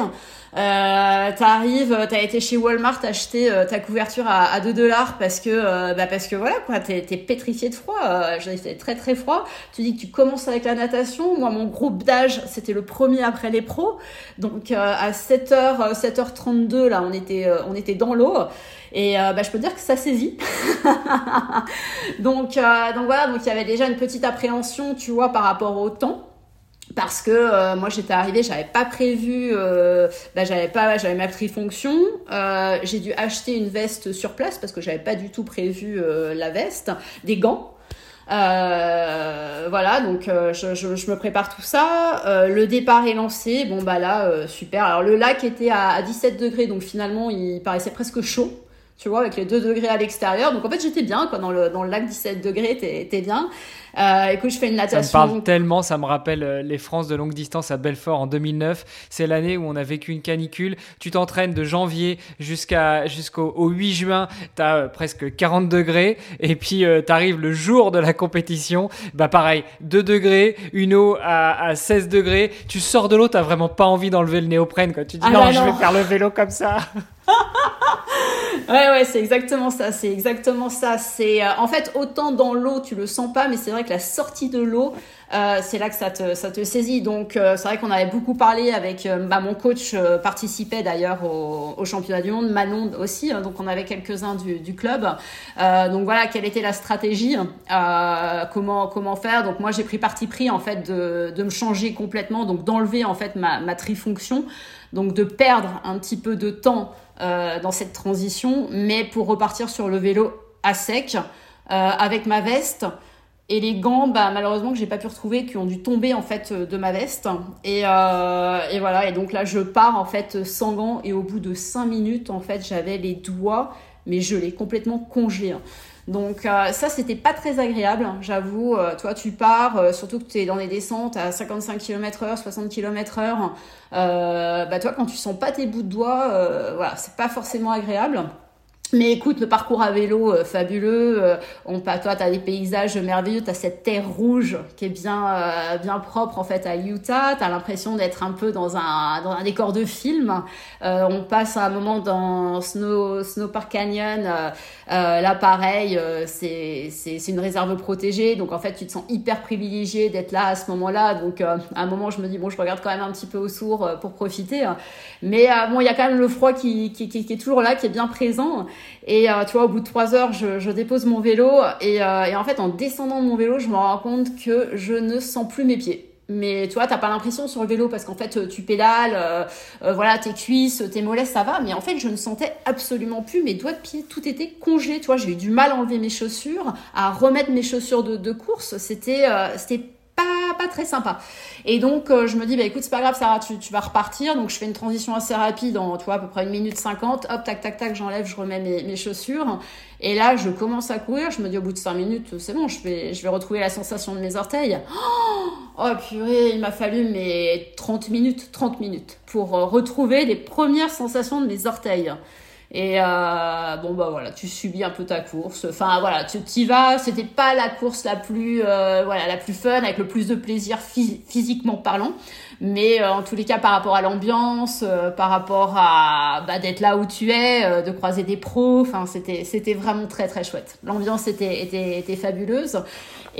Euh, t'arrives, t'as été chez Walmart acheter euh, ta couverture à, à 2 dollars parce que euh, bah parce que voilà quoi, t'es es pétrifié de froid. Euh, J'étais très très froid. Tu dis que tu commences avec la natation. Moi mon groupe d'âge c'était le premier après les pros. Donc à 7h 7h32 là on était on était dans l'eau. Et bah, je peux dire que ça saisit. donc, donc voilà, donc il y avait déjà une petite appréhension, tu vois, par rapport au temps parce que euh, moi j'étais arrivée, j'avais pas prévu, euh, bah, j'avais pas, j'avais ma trifonction. Euh, j'ai dû acheter une veste sur place parce que j'avais pas du tout prévu euh, la veste, des gants. voilà, donc je, me prépare tout ça. le départ est lancé. Bon bah là, super. Alors le lac était à, à 17 degrés, donc finalement il paraissait presque chaud tu vois, avec les 2 degrés à l'extérieur. Donc en fait, j'étais bien, quoi, dans le, dans le lac 17 degrés, t'es bien. Euh, écoute, je fais une natation. Ça me parle tellement, ça me rappelle euh, les France de longue distance à Belfort en 2009. C'est l'année où on a vécu une canicule. Tu t'entraînes de janvier jusqu'à jusqu'au 8 juin, t'as euh, presque 40 degrés. Et puis euh, t'arrives le jour de la compétition, bah pareil, 2 degrés, une eau à, à 16 degrés. Tu sors de l'eau, t'as vraiment pas envie d'enlever le néoprène. Quoi. Tu dis ah non, je vais faire le vélo comme ça. ouais, ouais, c'est exactement ça. C'est exactement ça. C'est euh, en fait autant dans l'eau tu le sens pas, mais c'est vrai que la sortie de l'eau, euh, c'est là que ça te ça te saisit. Donc euh, c'est vrai qu'on avait beaucoup parlé avec euh, bah, mon coach euh, participait d'ailleurs au, championnat du monde, Manon aussi. Hein, donc on avait quelques uns du, du club. donc voilà, quelle était la stratégie Comment comment faire Donc moi j'ai pris parti pris en fait de de me changer complètement, donc d'enlever en fait ma ma trifonction, donc de perdre un petit peu de temps dans cette transition, mais pour repartir sur le vélo à sec, avec ma veste. Et les gants, bah, malheureusement, que j'ai pas pu retrouver, qui ont dû tomber en fait de ma veste. Et, euh, et voilà. Et donc là, je pars en fait sans gants. Et au bout de 5 minutes, en fait, j'avais les doigts, mais je les complètement congelés. Donc euh, ça, c'était pas très agréable, hein, j'avoue. Euh, toi, tu pars, euh, surtout que tu es dans des descentes à 55 km heure, 60 km heure. bah toi, quand tu sens pas tes bouts de doigts, voilà, c'est pas forcément agréable. Mais écoute, le parcours à vélo, euh, fabuleux. Euh, on, toi, tu as des paysages merveilleux. Tu as cette terre rouge qui est bien, euh, bien propre en fait à Utah. Tu as l'impression d'être un peu dans un, dans un décor de film. on passe un moment dans Snow, Snow Park Canyon. là, pareil, c'est une réserve protégée. Donc en fait, tu te sens hyper privilégié d'être là à ce moment-là. Donc à un moment, je me dis, bon, je regarde quand même un petit peu au sourd pour profiter. Mais bon, il y a quand même le froid qui, qui, qui est toujours là, qui est bien présent. Et euh, tu vois, au bout de trois heures, je, je dépose mon vélo et, euh, et, en fait, en descendant de mon vélo, je me rends compte que je ne sens plus mes pieds. Mais tu vois, t'as pas l'impression sur le vélo parce qu'en fait, tu pédales, euh, voilà, tes cuisses, tes mollets, ça va. Mais en fait, je ne sentais absolument plus mes doigts de pied. Tout était congelé. Tu vois, j'ai eu du mal à enlever mes chaussures, à remettre mes chaussures de, de course. C'était, c'était pas, très sympa. Et donc, euh, je me dis, bah écoute, c'est pas grave, Sarah, tu, tu, vas repartir. Donc, je fais une transition assez rapide en, tu vois, à peu près une minute cinquante. Hop, tac, tac, tac, j'enlève, je remets mes, mes, chaussures. Et là, je commence à courir. Je me dis, au bout de cinq minutes, c'est bon, je vais, je vais retrouver la sensation de mes orteils. Oh, purée, il m'a fallu mes 30 minutes, 30 minutes pour euh, retrouver les premières sensations de mes orteils. Et euh, bon bah voilà, tu subis un peu ta course. Enfin voilà, tu y vas. C'était pas la course la plus euh, voilà la plus fun avec le plus de plaisir physiquement parlant. Mais en tous les cas, par rapport à l'ambiance, par rapport à bah, d'être là où tu es, de croiser des pros, enfin, c'était, c'était vraiment très très chouette. L'ambiance était, était, était fabuleuse.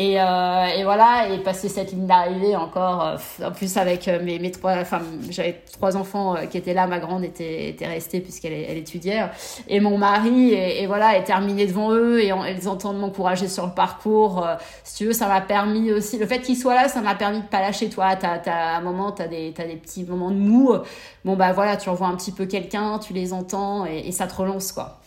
Et, euh, et, voilà, et passer cette ligne d'arrivée encore, euh, en plus avec euh, mes, mes trois, enfin j'avais trois enfants qui étaient là, ma grande était, était restée puisqu'elle elle étudiait, et mon mari, et, voilà, est terminé devant eux, et, ils entendent m'encourager sur le parcours. si tu veux, ça m'a permis aussi, le fait qu'ils soient là, ça m'a permis de pas lâcher toi. T'as, t'as un moment, t'as des, t'as des petits moments de mou. Bon bah voilà, tu revois un petit peu quelqu'un, tu les entends, et ça te relance quoi.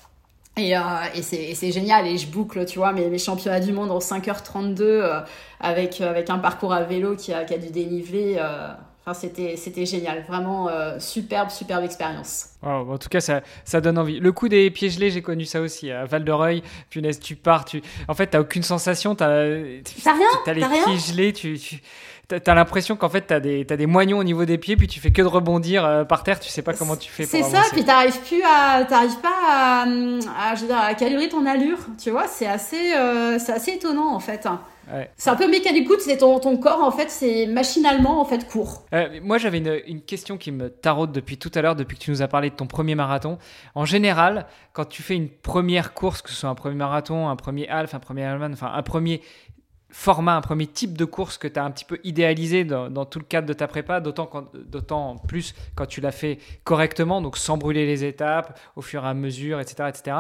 Et, euh, et c'est génial. Et je boucle tu vois mes, mes championnats du monde en 5h32 euh, avec avec un parcours à vélo qui a, qui a du dénivelé euh, enfin c'était génial. Vraiment euh, superbe superbe expérience. En tout cas ça, ça donne envie. Le coup des pieds gelés j'ai connu ça aussi à Val de Reuil. Punaise tu pars tu en fait t'as aucune sensation t'as rien t'as les pieds gelés tu, tu t'as l'impression qu'en fait t'as des as des moignons au niveau des pieds puis tu fais que de rebondir euh, par terre tu sais pas comment tu fais c'est ça puis t'arrives plus à t'arrives pas à, à, je dire, à calibrer ton allure tu vois c'est assez euh, c'est assez étonnant en fait Ouais. C'est un peu mécanique, c'est ton, ton corps en fait, c'est machinalement en fait court. Euh, moi j'avais une, une, question qui me taraude depuis tout à l'heure, depuis que tu nous as parlé de ton premier marathon. En général, quand tu fais une première course, que ce soit un premier marathon, un premier half, un premier Ironman, enfin un premier format, un premier type de course que tu as un petit peu idéalisé dans, tout le cadre de ta prépa, d'autant plus quand tu l'as fait correctement, donc sans brûler les étapes au fur et à mesure, etc. etc.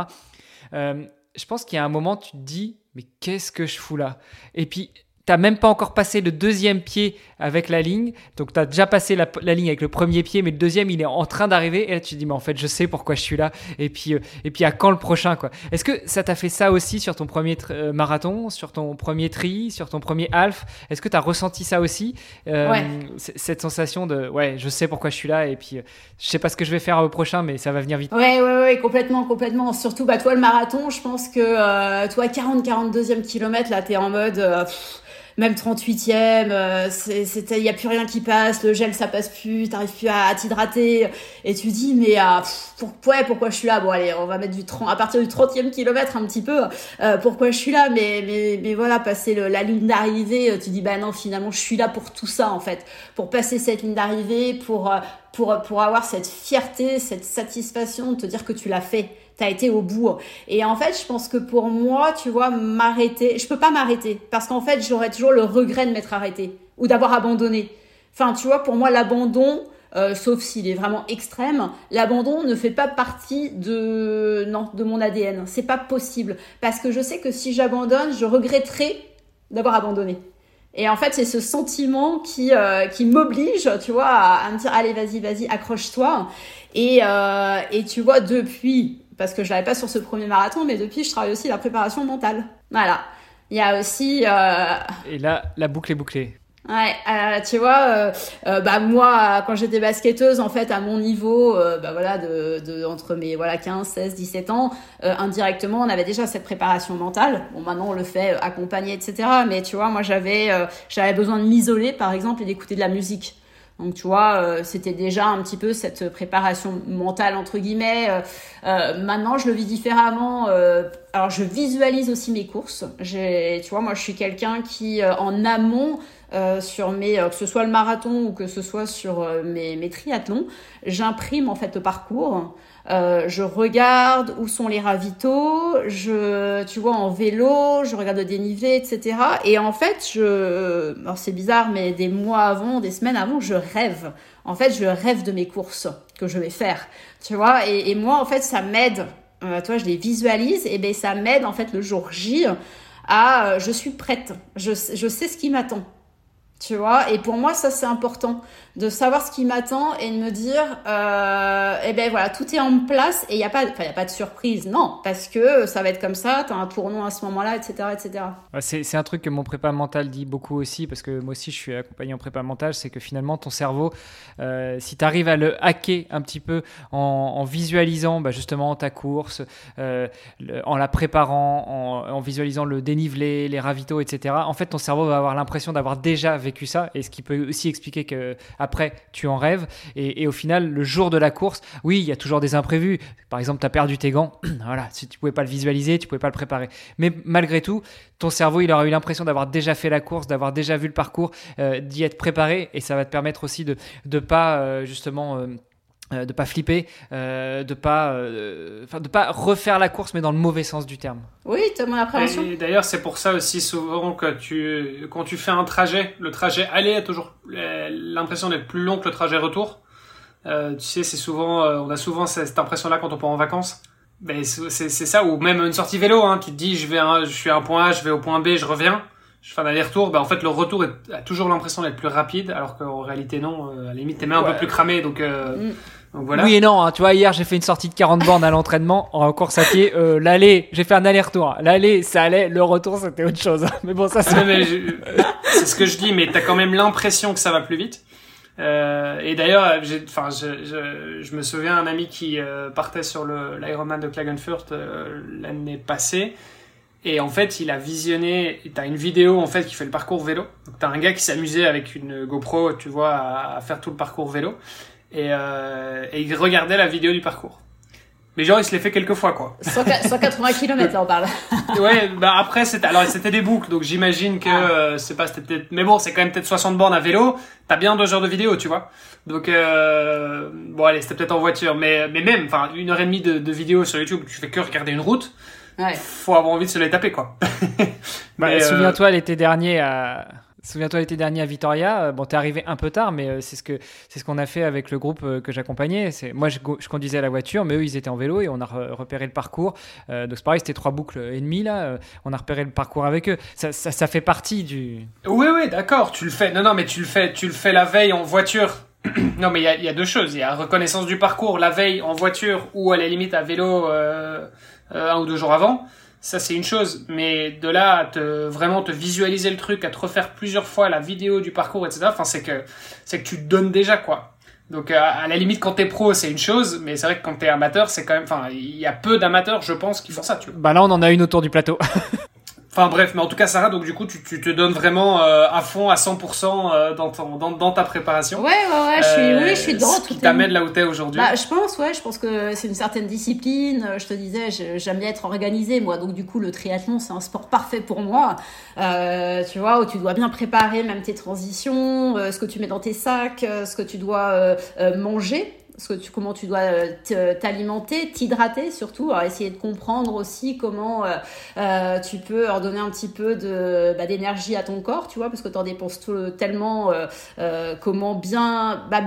Euh, je pense qu'il y a un moment, tu te dis, mais qu'est-ce que je fous là? Et puis, t'as même pas encore passé le deuxième pied avec la ligne. Donc tu as déjà passé la, ligne avec le premier pied, mais le deuxième il est en train d'arriver. Et là tu te dis mais en fait je sais pourquoi je suis là. Et puis euh, et puis à quand le prochain quoi? Est-ce que ça t'a fait ça aussi sur ton premier euh, marathon, sur ton premier tri, sur ton premier half? Est-ce que tu as ressenti ça aussi? Euh, Cette sensation de ouais je sais pourquoi je suis là et puis je sais pas ce que je vais faire au prochain, mais ça va venir vite. Ouais ouais ouais complètement complètement. Surtout bah toi le marathon, je pense que toi 40 42e kilomètre là t'es en mode même 38e, euh, c'était il y a plus rien qui passe, le gel ça passe plus, t'arrives plus à, t'hydrater. Et tu dis mais euh, pourquoi pourquoi je suis là? Bon allez, on va mettre du 30 à partir du 30e kilomètre un petit peu euh, pourquoi je suis là? Mais mais mais voilà, passer la ligne d'arrivée, tu dis bah non, finalement je suis là pour tout ça en fait, pour passer cette ligne d'arrivée, pour pour pour avoir cette fierté, cette satisfaction de te dire que tu l'as fait t'as été au bout. Et en fait, je pense que pour moi, tu vois, m'arrêter, je peux pas m'arrêter parce qu'en fait, j'aurais toujours le regret de m'être arrêté ou d'avoir abandonné. Enfin, tu vois, pour moi, l'abandon, euh, sauf s'il est vraiment extrême, l'abandon ne fait pas partie de non de mon ADN. C'est pas possible parce que je sais que si j'abandonne, je regretterai d'avoir abandonné. Et en fait, c'est ce sentiment qui euh, qui m'oblige, tu vois, à, me dire allez, vas-y, vas-y, accroche-toi. Et euh, et tu vois, depuis parce que je l'avais pas sur ce premier marathon, mais depuis, je travaille aussi la préparation mentale. Voilà. Il y a aussi. Euh... Et là, la boucle est bouclée. Ouais, euh, tu vois, euh, euh, bah moi, quand j'étais basketteuse, en fait, à mon niveau, bah voilà, de, de, entre mes voilà 15, 16, 17 ans, indirectement, on avait déjà cette préparation mentale. Bon, maintenant, on le fait accompagner, etc. Mais tu vois, moi, j'avais j'avais besoin de m'isoler, par exemple, et d'écouter de la musique. Donc tu vois, euh, c'était déjà un petit peu cette préparation mentale entre guillemets. Euh, euh, maintenant, je le vis différemment. alors je visualise aussi mes courses. Tu vois, moi je suis quelqu'un qui en amont sur mes, que ce soit le marathon ou que ce soit sur mes, mes triathlons, j'imprime en fait le parcours. Euh, je regarde où sont les ravitaux, je, tu vois, en vélo, je regarde le dénivelé, etc. Et en fait, je, c'est bizarre, mais des mois avant, des semaines avant, je rêve. En fait, je rêve de mes courses que je vais faire, tu vois. Et, et moi, en fait, ça m'aide. Euh, toi, je les visualise, et ben ça m'aide en fait le jour J à, euh, je suis prête, je, je sais ce qui m'attend. Tu vois, et pour moi, ça c'est important de savoir ce qui m'attend et de me dire, euh, eh ben voilà, tout est en place et il n'y a pas, y a pas de surprise, non, parce que ça va être comme ça, tu as un tournoi à ce moment-là, etc., etc. c'est un truc que mon prépa mental dit beaucoup aussi, parce que moi aussi je suis accompagné en prépa mental, c'est que finalement ton cerveau, euh, si tu arrives à le hacker un petit peu en, visualisant bah, justement ta course, euh, en la préparant, en, en, visualisant le dénivelé, les ravitaux, etc. En fait, ton cerveau va avoir l'impression d'avoir déjà vécu ça et ce qui peut aussi expliquer que après tu en rêves et, au final le jour de la course, oui, il y a toujours des imprévus. Par exemple, tu as perdu tes gants, voilà, si tu pouvais pas le visualiser, tu pouvais pas le préparer. Mais malgré tout, ton cerveau, il aura eu l'impression d'avoir déjà fait la course, d'avoir déjà vu le parcours, euh, d'y être préparé et ça va te permettre aussi de ne pas euh, justement euh, de pas flipper, euh, de pas, euh, de pas refaire la course, mais dans le mauvais sens du terme. Oui, as mon appréhension. D'ailleurs, c'est pour ça aussi souvent que tu, quand tu fais un trajet, le trajet aller a toujours l'impression d'être plus long que le trajet retour. tu sais, c'est souvent, on a souvent cette impression-là quand on part en vacances. Ben, c'est ça, ou même une sortie vélo, hein, tu te dis, je vais, je suis à un point A, je vais au point B, je reviens je fais un aller-retour, ben en fait le retour a toujours l'impression d'être plus rapide, alors qu'en réalité non, à la limite t'es même un peu plus cramé, donc mm. Oui et non, hein. tu vois, hier j'ai fait une sortie de 40 bornes à l'entraînement en course à pied. Euh, l'aller, j'ai fait un aller-retour. L'aller, ça allait, le retour c'était autre chose. Mais bon, ça c'est. c'est ce que je dis, mais t'as quand même l'impression que ça va plus vite. Euh, et d'ailleurs, enfin, je, je, je, me souviens un ami qui euh, partait sur l'Ironman de Klagenfurt euh, l'année passée. Et en fait, il a visionné, t'as une vidéo en fait qui fait le parcours vélo. Donc t'as un gars qui s'amusait avec une GoPro, tu vois, à, à, faire tout le parcours vélo et, euh, et il regardait la vidéo du parcours. Mais genre, il se l'est fait quelques fois, quoi. 180 km, là, on parle. ouais, bah après, c'était, alors, c'était des boucles, donc j'imagine que, ah. euh, c'est pas, c'était peut-être, mais bon, c'est quand même peut-être 60 bornes à vélo. T'as bien deux heures de vidéo, tu vois. Donc, euh, bon, allez, c'était peut-être en voiture, mais, mais même, enfin, une heure et demie de, de vidéo sur YouTube, tu fais que regarder une route. Ouais. Faut avoir envie de se les taper, quoi. bah, euh, souviens-toi, l'été dernier, à, Souviens-toi l'été dernier à Vitoria, euh, bon t'es arrivé un peu tard, mais euh, c'est ce que c'est ce qu'on a fait avec le groupe euh, que j'accompagnais. C'est moi je, je, conduisais la voiture, mais eux ils étaient en vélo et on a repéré le parcours. donc c'est pareil, c'était trois boucles et demie là. on a repéré le parcours avec eux. Ça, ça, ça fait partie du. Oui oui d'accord, tu le fais. Non non mais tu le fais, tu le fais la veille en voiture. non mais il y a, y a, deux choses. Il y a reconnaissance du parcours la veille en voiture ou à la limite à vélo un ou deux jours avant ça c'est une chose, mais de là à te vraiment te visualiser le truc, à te refaire plusieurs fois la vidéo du parcours, etc. Enfin, c'est que c'est que tu te donnes déjà quoi. Donc à, la limite quand t'es pro c'est une chose, mais c'est vrai que quand t'es amateur c'est quand même, enfin il y a peu d'amateurs je pense qui font ça. Tu vois. Bah là on en a une autour du plateau. Enfin bref, mais en tout cas Sarah, donc du coup tu, tu te donnes vraiment euh, à fond, à 100% euh, dans, ton, dans, dans, ta préparation. Ouais, ouais, ouais, je suis, oui, je suis dedans. Ce qui t'amène là où t'es aujourd'hui. Bah, je pense, ouais, je pense que c'est une certaine discipline. Je te disais, j'aime bien être organisé, moi, donc du coup le triathlon c'est un sport parfait pour moi. Euh, tu vois, où tu dois bien préparer même tes transitions, ce que tu mets dans tes sacs, ce que tu dois manger tu, comment tu dois euh, t'alimenter, t'hydrater surtout, alors essayer de comprendre aussi comment euh, euh, tu peux redonner un petit peu de bah, d'énergie à ton corps, tu vois, parce que tu en dépenses tellement, comment bien bah,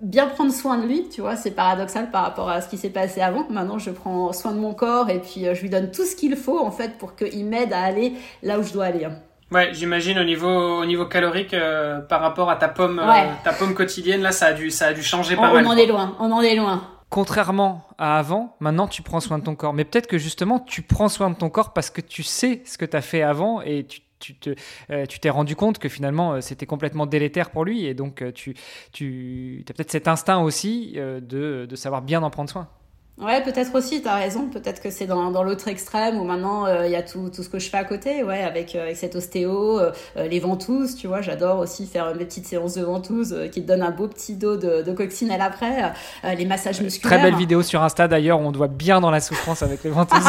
bien prendre soin de lui, tu vois, c'est paradoxal par rapport à ce qui s'est passé avant. Maintenant, je prends soin de mon corps et puis je lui donne tout ce qu'il faut en fait pour qu'il m'aide à aller là où je dois aller. Ouais, j'imagine au niveau au niveau calorique euh, par rapport à ta pomme euh, ta pomme quotidienne là, ça a dû ça a dû changer pas mal. On en est loin, on en est loin. Contrairement à avant, maintenant tu prends soin de ton corps. Mais peut-être que justement tu prends soin de ton corps parce que tu sais ce que tu as fait avant et tu tu te, euh, tu t'es rendu compte que finalement c'était complètement délétère pour lui et donc tu, tu as peut-être cet instinct aussi de, de savoir bien en prendre soin. Ouais, peut-être aussi, tu as raison. Peut-être que c'est dans, dans l'autre extrême où maintenant euh, il y a tout, tout ce que je fais à côté, ouais, avec, euh, avec cette ostéo, euh, les ventouses, tu vois. J'adore aussi faire mes petites séances de ventouses qui te donnent un beau petit dos de, de coccinelle après. les massages musculaires. Très belle vidéo sur Insta d'ailleurs, on doit bien dans la souffrance avec les ventouses.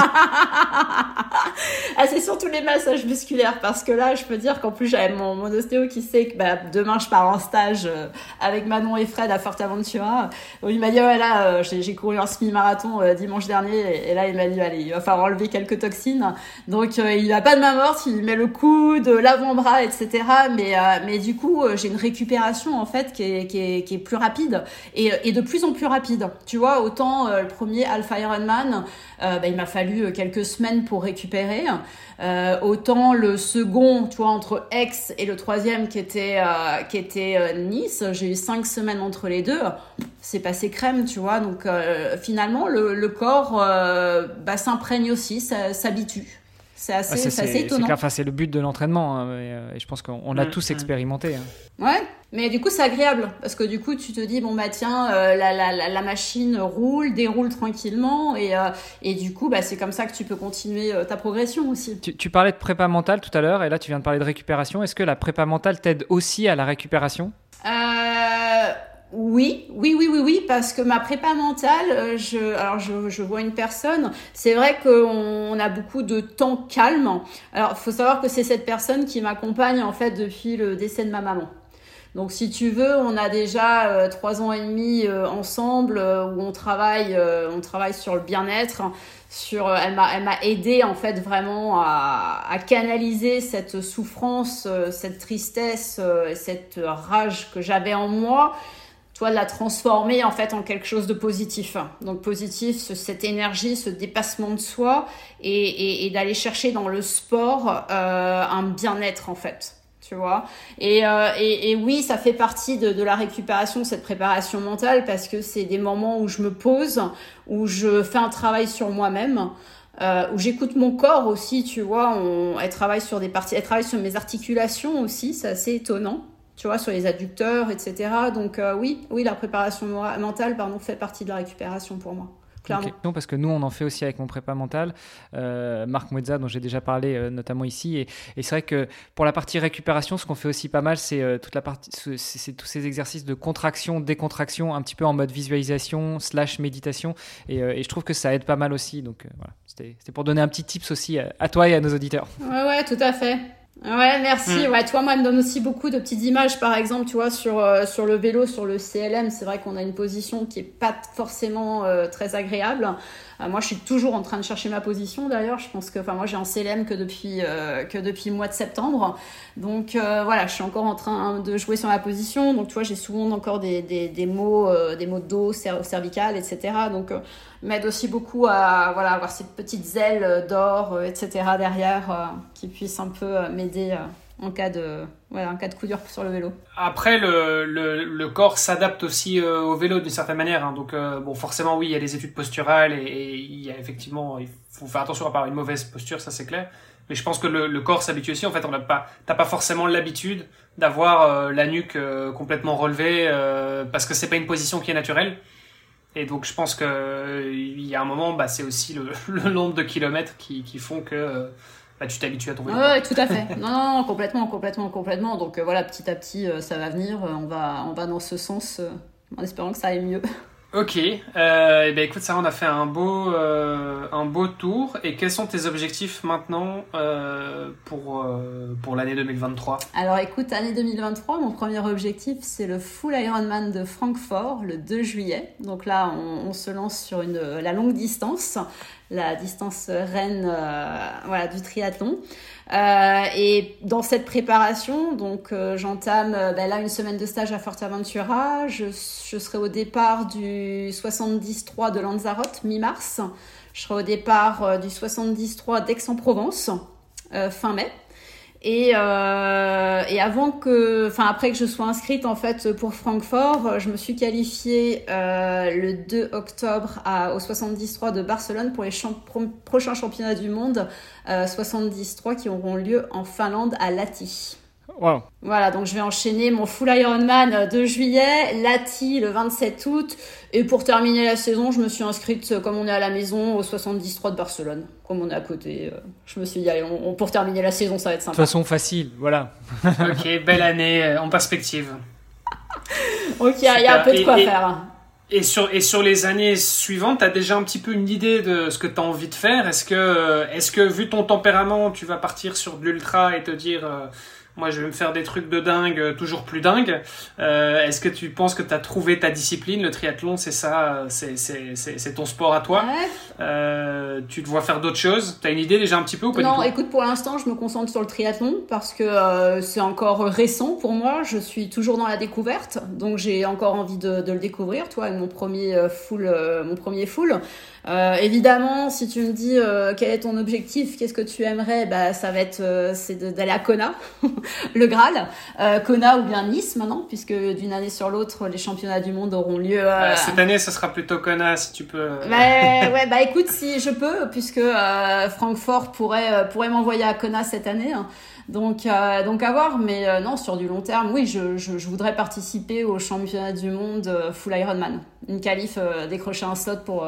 ah, c'est surtout les massages musculaires parce que là, je peux dire qu'en plus j'avais mon, mon ostéo qui sait que bah, demain je pars en stage avec Manon et Fred à Fortaventura. il m'a dit, ouais, là, j'ai couru un semi-marathon euh, dimanche dernier et, là il m'a dit allez il va falloir enlever quelques toxines. Donc euh, il a pas de main morte il met le coude l'avant-bras etc mais euh, mais du coup j'ai une récupération en fait qui est, qui est, qui est plus rapide et, et, de plus en plus rapide. Tu vois autant le premier Alpha Ironman bah, il m'a fallu quelques semaines pour récupérer. Autant le second tu vois entre Aix et le troisième qui était qui était Nice j'ai eu cinq semaines entre les deux. C'est passé crème tu vois. Donc finalement le, corps euh, bah, s'imprègne aussi, s'habitue. C'est assez, ah, assez étonnant. C'est le but de l'entraînement hein, euh, et, je pense qu'on l'a mm, tous mm. expérimenté. Hein. Ouais, mais du coup c'est agréable parce que du coup tu te dis bon bah tiens euh, la, la, la, machine roule, déroule tranquillement et, euh, et du coup bah, c'est comme ça que tu peux continuer ta progression aussi. Tu, tu, parlais de prépa mentale tout à l'heure et là tu viens de parler de récupération. Est-ce que la prépa mentale t'aide aussi à la récupération? Oui, oui, oui, oui, oui, parce que ma prépa mentale, euh, je, alors je, je vois une personne, c'est vrai qu'on a beaucoup de temps calme. Alors, faut savoir que c'est cette personne qui m'accompagne en fait depuis le décès de ma maman. Donc, si tu veux, on a déjà euh, trois ans et demi euh, ensemble où on travaille, on travaille sur le bien-être. Sur, elle m'a, elle m'a aidé en fait vraiment à, à canaliser cette souffrance, cette tristesse, cette rage que j'avais en moi toi, de la transformer en fait en quelque chose de positif. Donc positif, cette énergie, ce dépassement de soi et, d'aller chercher dans le sport euh, un bien-être en fait. Tu vois? Euh, et, et, oui, ça fait partie de, la récupération, cette préparation mentale, parce que c'est des moments où je me pose, où je fais un travail sur moi-même, euh, où j'écoute mon corps aussi, tu vois. On, elle travaille sur des parties, elle travaille sur mes articulations aussi, c'est assez étonnant tu vois, sur les adducteurs, etc. Donc euh, oui, oui, la préparation mentale, pardon, fait partie de la récupération pour moi. Clairement. Non, parce que nous, on en fait aussi avec mon prépa mental. Euh, Marc Mouedza, dont j'ai déjà parlé euh, notamment ici. Et, c'est vrai que pour la partie récupération, ce qu'on fait aussi pas mal, c'est toute la partie, c'est tous ces exercices de contraction, décontraction, un petit peu en mode visualisation slash méditation. Et, et je trouve que ça aide pas mal aussi. Donc voilà, c'était pour donner un petit tips aussi à toi et à nos auditeurs. Ouais, ouais, tout à fait. Ouais, merci. Mm. Ouais, toi, moi, elle me donne aussi beaucoup de petites images, par exemple, tu vois, sur, euh, sur le vélo, sur le CLM. C'est vrai qu'on a une position qui est pas forcément euh, très agréable. Euh, moi, je suis toujours en train de chercher ma position, d'ailleurs. Je pense que, enfin, moi, j'ai un CLM que depuis, que depuis le mois de septembre. Donc, voilà, je suis encore en train de jouer sur ma position. Donc, tu vois, j'ai souvent encore des, des, des mots, des de dos, cervical, etc. Donc, m'aide aussi beaucoup à voilà, avoir ces petites ailes d'or, euh, etc. derrière euh, qui puissent un peu euh, m'aider en cas de voilà, en cas de coup dur sur le vélo. Après, le, le, le corps s'adapte aussi au vélo d'une certaine manière. Hein. Donc, bon, forcément, oui, il y a des études posturales et, il y a effectivement, il faut faire attention à avoir une mauvaise posture, ça c'est clair. Mais je pense que le, le corps s'habitue aussi. En fait, on n'a pas, t'as pas forcément l'habitude d'avoir la nuque complètement relevée parce que c'est pas une position qui est naturelle. Et donc je pense qu'il euh, y a un moment, bah, c'est aussi le, le, nombre de kilomètres qui, qui font que euh, bah, tu t'habitues à ton vélo. Oui, tout à fait. non, non, complètement, complètement, complètement. Donc euh, voilà, petit à petit, ça va venir. On va, on va dans ce sens en espérant que ça aille mieux. Ok, euh, eh ben écoute, ça on a fait un beau, euh, un beau tour. Et quels sont tes objectifs maintenant euh, pour, euh, pour l'année 2023 Alors écoute, année 2023, mon premier objectif c'est le Full Ironman de Francfort le 2 juillet. Donc là, on, on se lance sur une, la longue distance, la distance reine voilà, du triathlon. Euh, et dans cette préparation, donc euh, j'entame euh, ben là une semaine de stage à Forteventura. Je, je serai au départ du 73 de Lanzarote mi-mars. Je serai au départ du 73 d'Aix-en-Provence fin mai. Et, euh, et, avant que, enfin après que je sois inscrite en fait pour Francfort, je me suis qualifiée euh, le 2 octobre à, au 73 de Barcelone pour les prochains championnats du monde euh, 73 qui auront lieu en Finlande à Lahti. Voilà, donc je vais enchaîner mon full Ironman de juillet, Lati le 27 août, et pour terminer la saison, je me suis inscrite, euh, comme on est à la maison, au 73 de Barcelone, comme on est à côté. Euh, je me suis dit, allez, on, pour terminer la saison, ça va être sympa. De toute façon, facile, voilà. ok, belle année euh, en perspective. ok, il y a un peu de quoi faire. Et sur, et sur les années suivantes, tu as déjà un petit peu une idée de ce que tu as envie de faire? Est-ce que, est que, vu ton tempérament, tu vas partir sur de l'ultra et te dire moi je vais me faire des trucs de dingue, euh, toujours plus dingue. Euh, Est-ce que tu penses que tu as trouvé ta discipline Le triathlon, c'est ça, c'est ton sport à toi. Euh, tu te vois faire d'autres choses? Tu as une idée déjà un petit peu ou pas Non, écoute, pour l'instant, je me concentre sur le triathlon parce que euh, c'est encore récent pour moi. Je suis toujours dans la découverte, donc j'ai encore envie de, de, le découvrir, toi, mon premier euh, full. mon premier full. Euh, évidemment, si tu me dis euh, quel est ton objectif, qu'est-ce que tu aimerais, bah ça va être euh, c'est d'aller à Kona. le Graal, euh, Kona ou bien Nice maintenant, puisque d'une année sur l'autre, les championnats du monde auront lieu. Euh, cette année, ce sera plutôt Kona, si tu peux. Bah, ouais, bah écoute, si je peux, puisque Francfort pourrait pourrait m'envoyer à Kona cette année. Hein. Donc, donc à voir, mais non, sur du long terme, oui, je, je, je voudrais participer au championnat du monde full Ironman. Une qualif, décrocher un slot pour,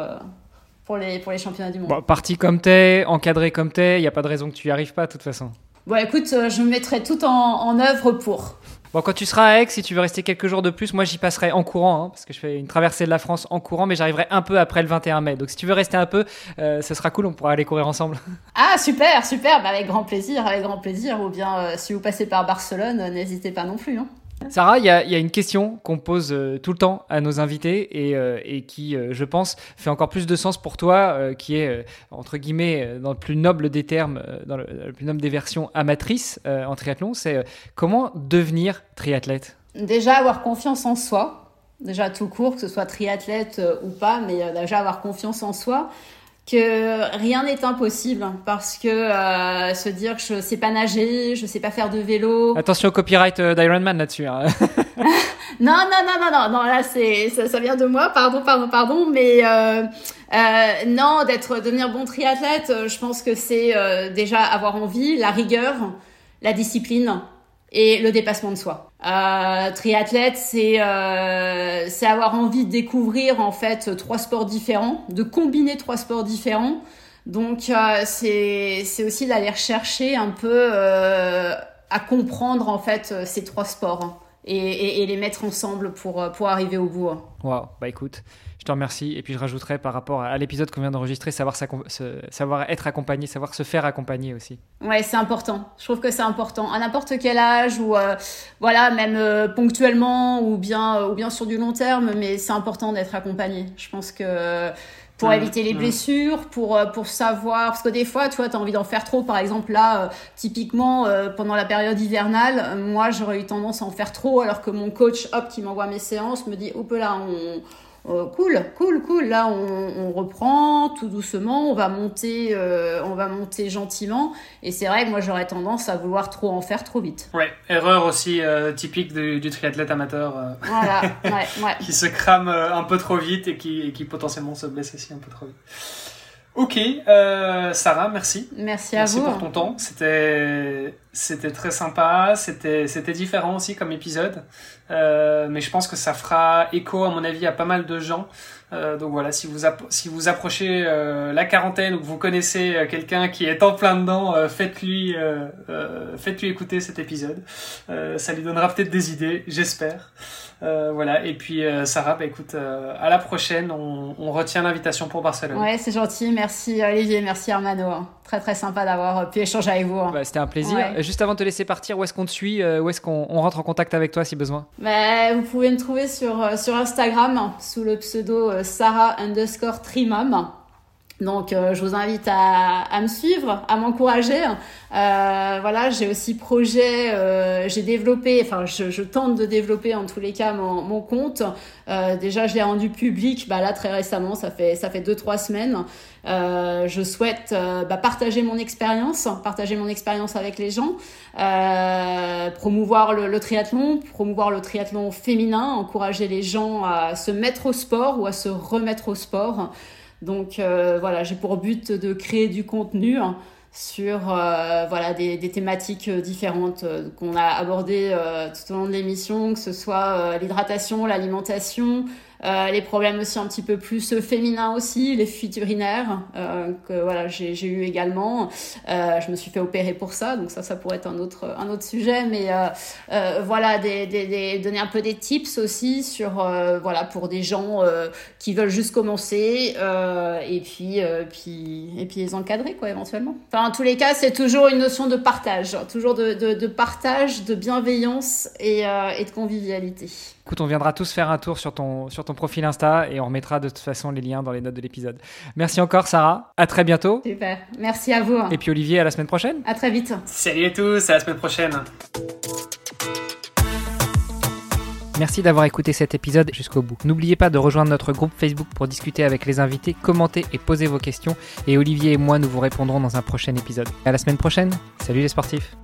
pour les, pour les championnats du monde. Bon, parti comme t'es, encadré comme t'es, il n'y a pas de raison que tu y arrives pas de toute façon. Bon, écoute, euh, je mettrai tout en, en œuvre pour. Bon, quand tu seras à Aix, si tu veux rester quelques jours de plus, moi j'y passerai en courant, hein, parce que je fais une traversée de la France en courant, mais j'arriverai un peu après le 21 mai. Donc si tu veux rester un peu, euh, ce sera cool, on pourra aller courir ensemble. Ah super, super, bah, avec grand plaisir, avec grand plaisir. Ou bien euh, si vous passez par Barcelone, n'hésitez pas non plus. Hein. Sarah, il y, a une question qu'on pose euh, tout le temps à nos invités et, euh, qui, euh, je pense, fait encore plus de sens pour toi, qui est, entre guillemets, dans le plus noble des termes, dans le, plus noble des versions amatrices en triathlon, c'est comment devenir triathlète? Déjà avoir confiance en soi, déjà tout court, que ce soit triathlète ou pas, mais déjà avoir confiance en soi que rien n'est impossible parce que euh, se dire que je sais pas nager, je sais pas faire de vélo. Attention au copyright euh, d'Ironman là-dessus. Hein. non, non, non, non, non, non, là c'est ça, ça, vient de moi, pardon, pardon, pardon, mais euh, euh non, d'être devenir bon triathlète, je pense que c'est déjà avoir envie, la rigueur, la discipline et le dépassement de soi. Euh, triathlète, c'est euh, c'est avoir envie de découvrir en fait trois sports différents, de combiner trois sports différents. Donc euh, c'est aussi d'aller chercher un peu à comprendre en fait ces trois sports et, et, et, les mettre ensemble pour pour arriver au bout. Waouh, bah écoute, te remercie. Et puis je rajouterai par rapport à l'épisode qu'on vient d'enregistrer, savoir, savoir être accompagné, savoir se faire accompagner aussi. Ouais, c'est important. Je trouve que c'est important. À n'importe quel âge ou euh, voilà, même euh, ponctuellement ou bien, ou bien sur du long terme, mais c'est important d'être accompagné. Je pense que pour éviter les blessures, pour, euh, pour savoir, parce que des fois, tu vois, tu as envie d'en faire trop. Par exemple, là, typiquement, pendant la période hivernale, moi, j'aurais eu tendance à en faire trop, alors que mon coach, hop, qui m'envoie mes séances, me dit, hop là, on, euh, cool, cool, cool. Là, on, reprend tout doucement, on va monter, euh, on va monter gentiment. Et c'est vrai que moi, j'aurais tendance à vouloir trop en faire trop vite. Ouais, erreur aussi euh, typique du, triathlète amateur. voilà, ouais, ouais. qui se crame un peu trop vite et qui, et qui potentiellement se blesse aussi un peu trop vite. Ok, euh, Sarah, merci. Merci à vous. Merci pour ton temps. C'était c'était très sympa. C'était c'était différent aussi comme épisode, euh, mais je pense que ça fera écho à mon avis à pas mal de gens. Euh, donc voilà, si vous si vous approchez euh, la quarantaine ou que vous connaissez euh, quelqu'un qui est en plein dedans, euh, faites-lui faites-lui écouter cet épisode. ça lui donnera peut-être des idées, j'espère. Euh, voilà, et puis euh, Sarah, bah, écoute, euh, à la prochaine, on, on retient l'invitation pour Barcelone. Ouais, c'est gentil, merci Olivier, merci Armano. Très très sympa d'avoir pu échanger avec vous. Bah, C'était un plaisir. Juste avant de te laisser partir, où est-ce qu'on te suit Où est-ce qu'on rentre en contact avec toi si besoin? Bah, Vous pouvez me trouver sur, sur Instagram sous le pseudo Sarah underscore Trimum. Donc, euh, je vous invite à, me suivre, à m'encourager. Euh, voilà, j'ai aussi projet, euh, j'ai développé, enfin, je, tente de développer en tous les cas mon, compte. Déjà, je l'ai rendu public, bah là très récemment, ça fait ça fait deux trois semaines. je souhaite bah, partager mon expérience, partager mon expérience avec les gens, promouvoir le, le triathlon, promouvoir le triathlon féminin, encourager les gens à se mettre au sport ou à se remettre au sport. Donc euh, voilà, j'ai pour but de créer du contenu hein, sur euh, voilà des, des, thématiques euh, différentes qu'on a abordées tout au long de l'émission, que ce soit l'hydratation, l'alimentation, euh, les problèmes aussi un petit peu plus féminins aussi, les fuites urinaires euh, que voilà j'ai eu également. Euh, je me suis fait opérer pour ça, donc ça ça pourrait être un autre un autre sujet, mais voilà des, des, des, donner un peu des tips aussi sur voilà pour des gens qui veulent juste commencer et puis puis et puis les encadrer quoi éventuellement. Enfin en tous les cas c'est toujours une notion de partage, toujours de, de, de partage, de bienveillance et, et de convivialité. Écoute, on viendra tous faire un tour sur ton, sur ton profil Insta et on remettra de toute façon les liens dans les notes de l'épisode. Merci encore, Sarah. À très bientôt. Super. Merci à vous. Et puis Olivier, à la semaine prochaine. À très vite. Salut à tous, à la semaine prochaine. Merci d'avoir écouté cet épisode jusqu'au bout. N'oubliez pas de rejoindre notre groupe Facebook pour discuter avec les invités, commenter et poser vos questions. Et Olivier et moi, nous vous répondrons dans un prochain épisode. À la semaine prochaine. Salut les sportifs.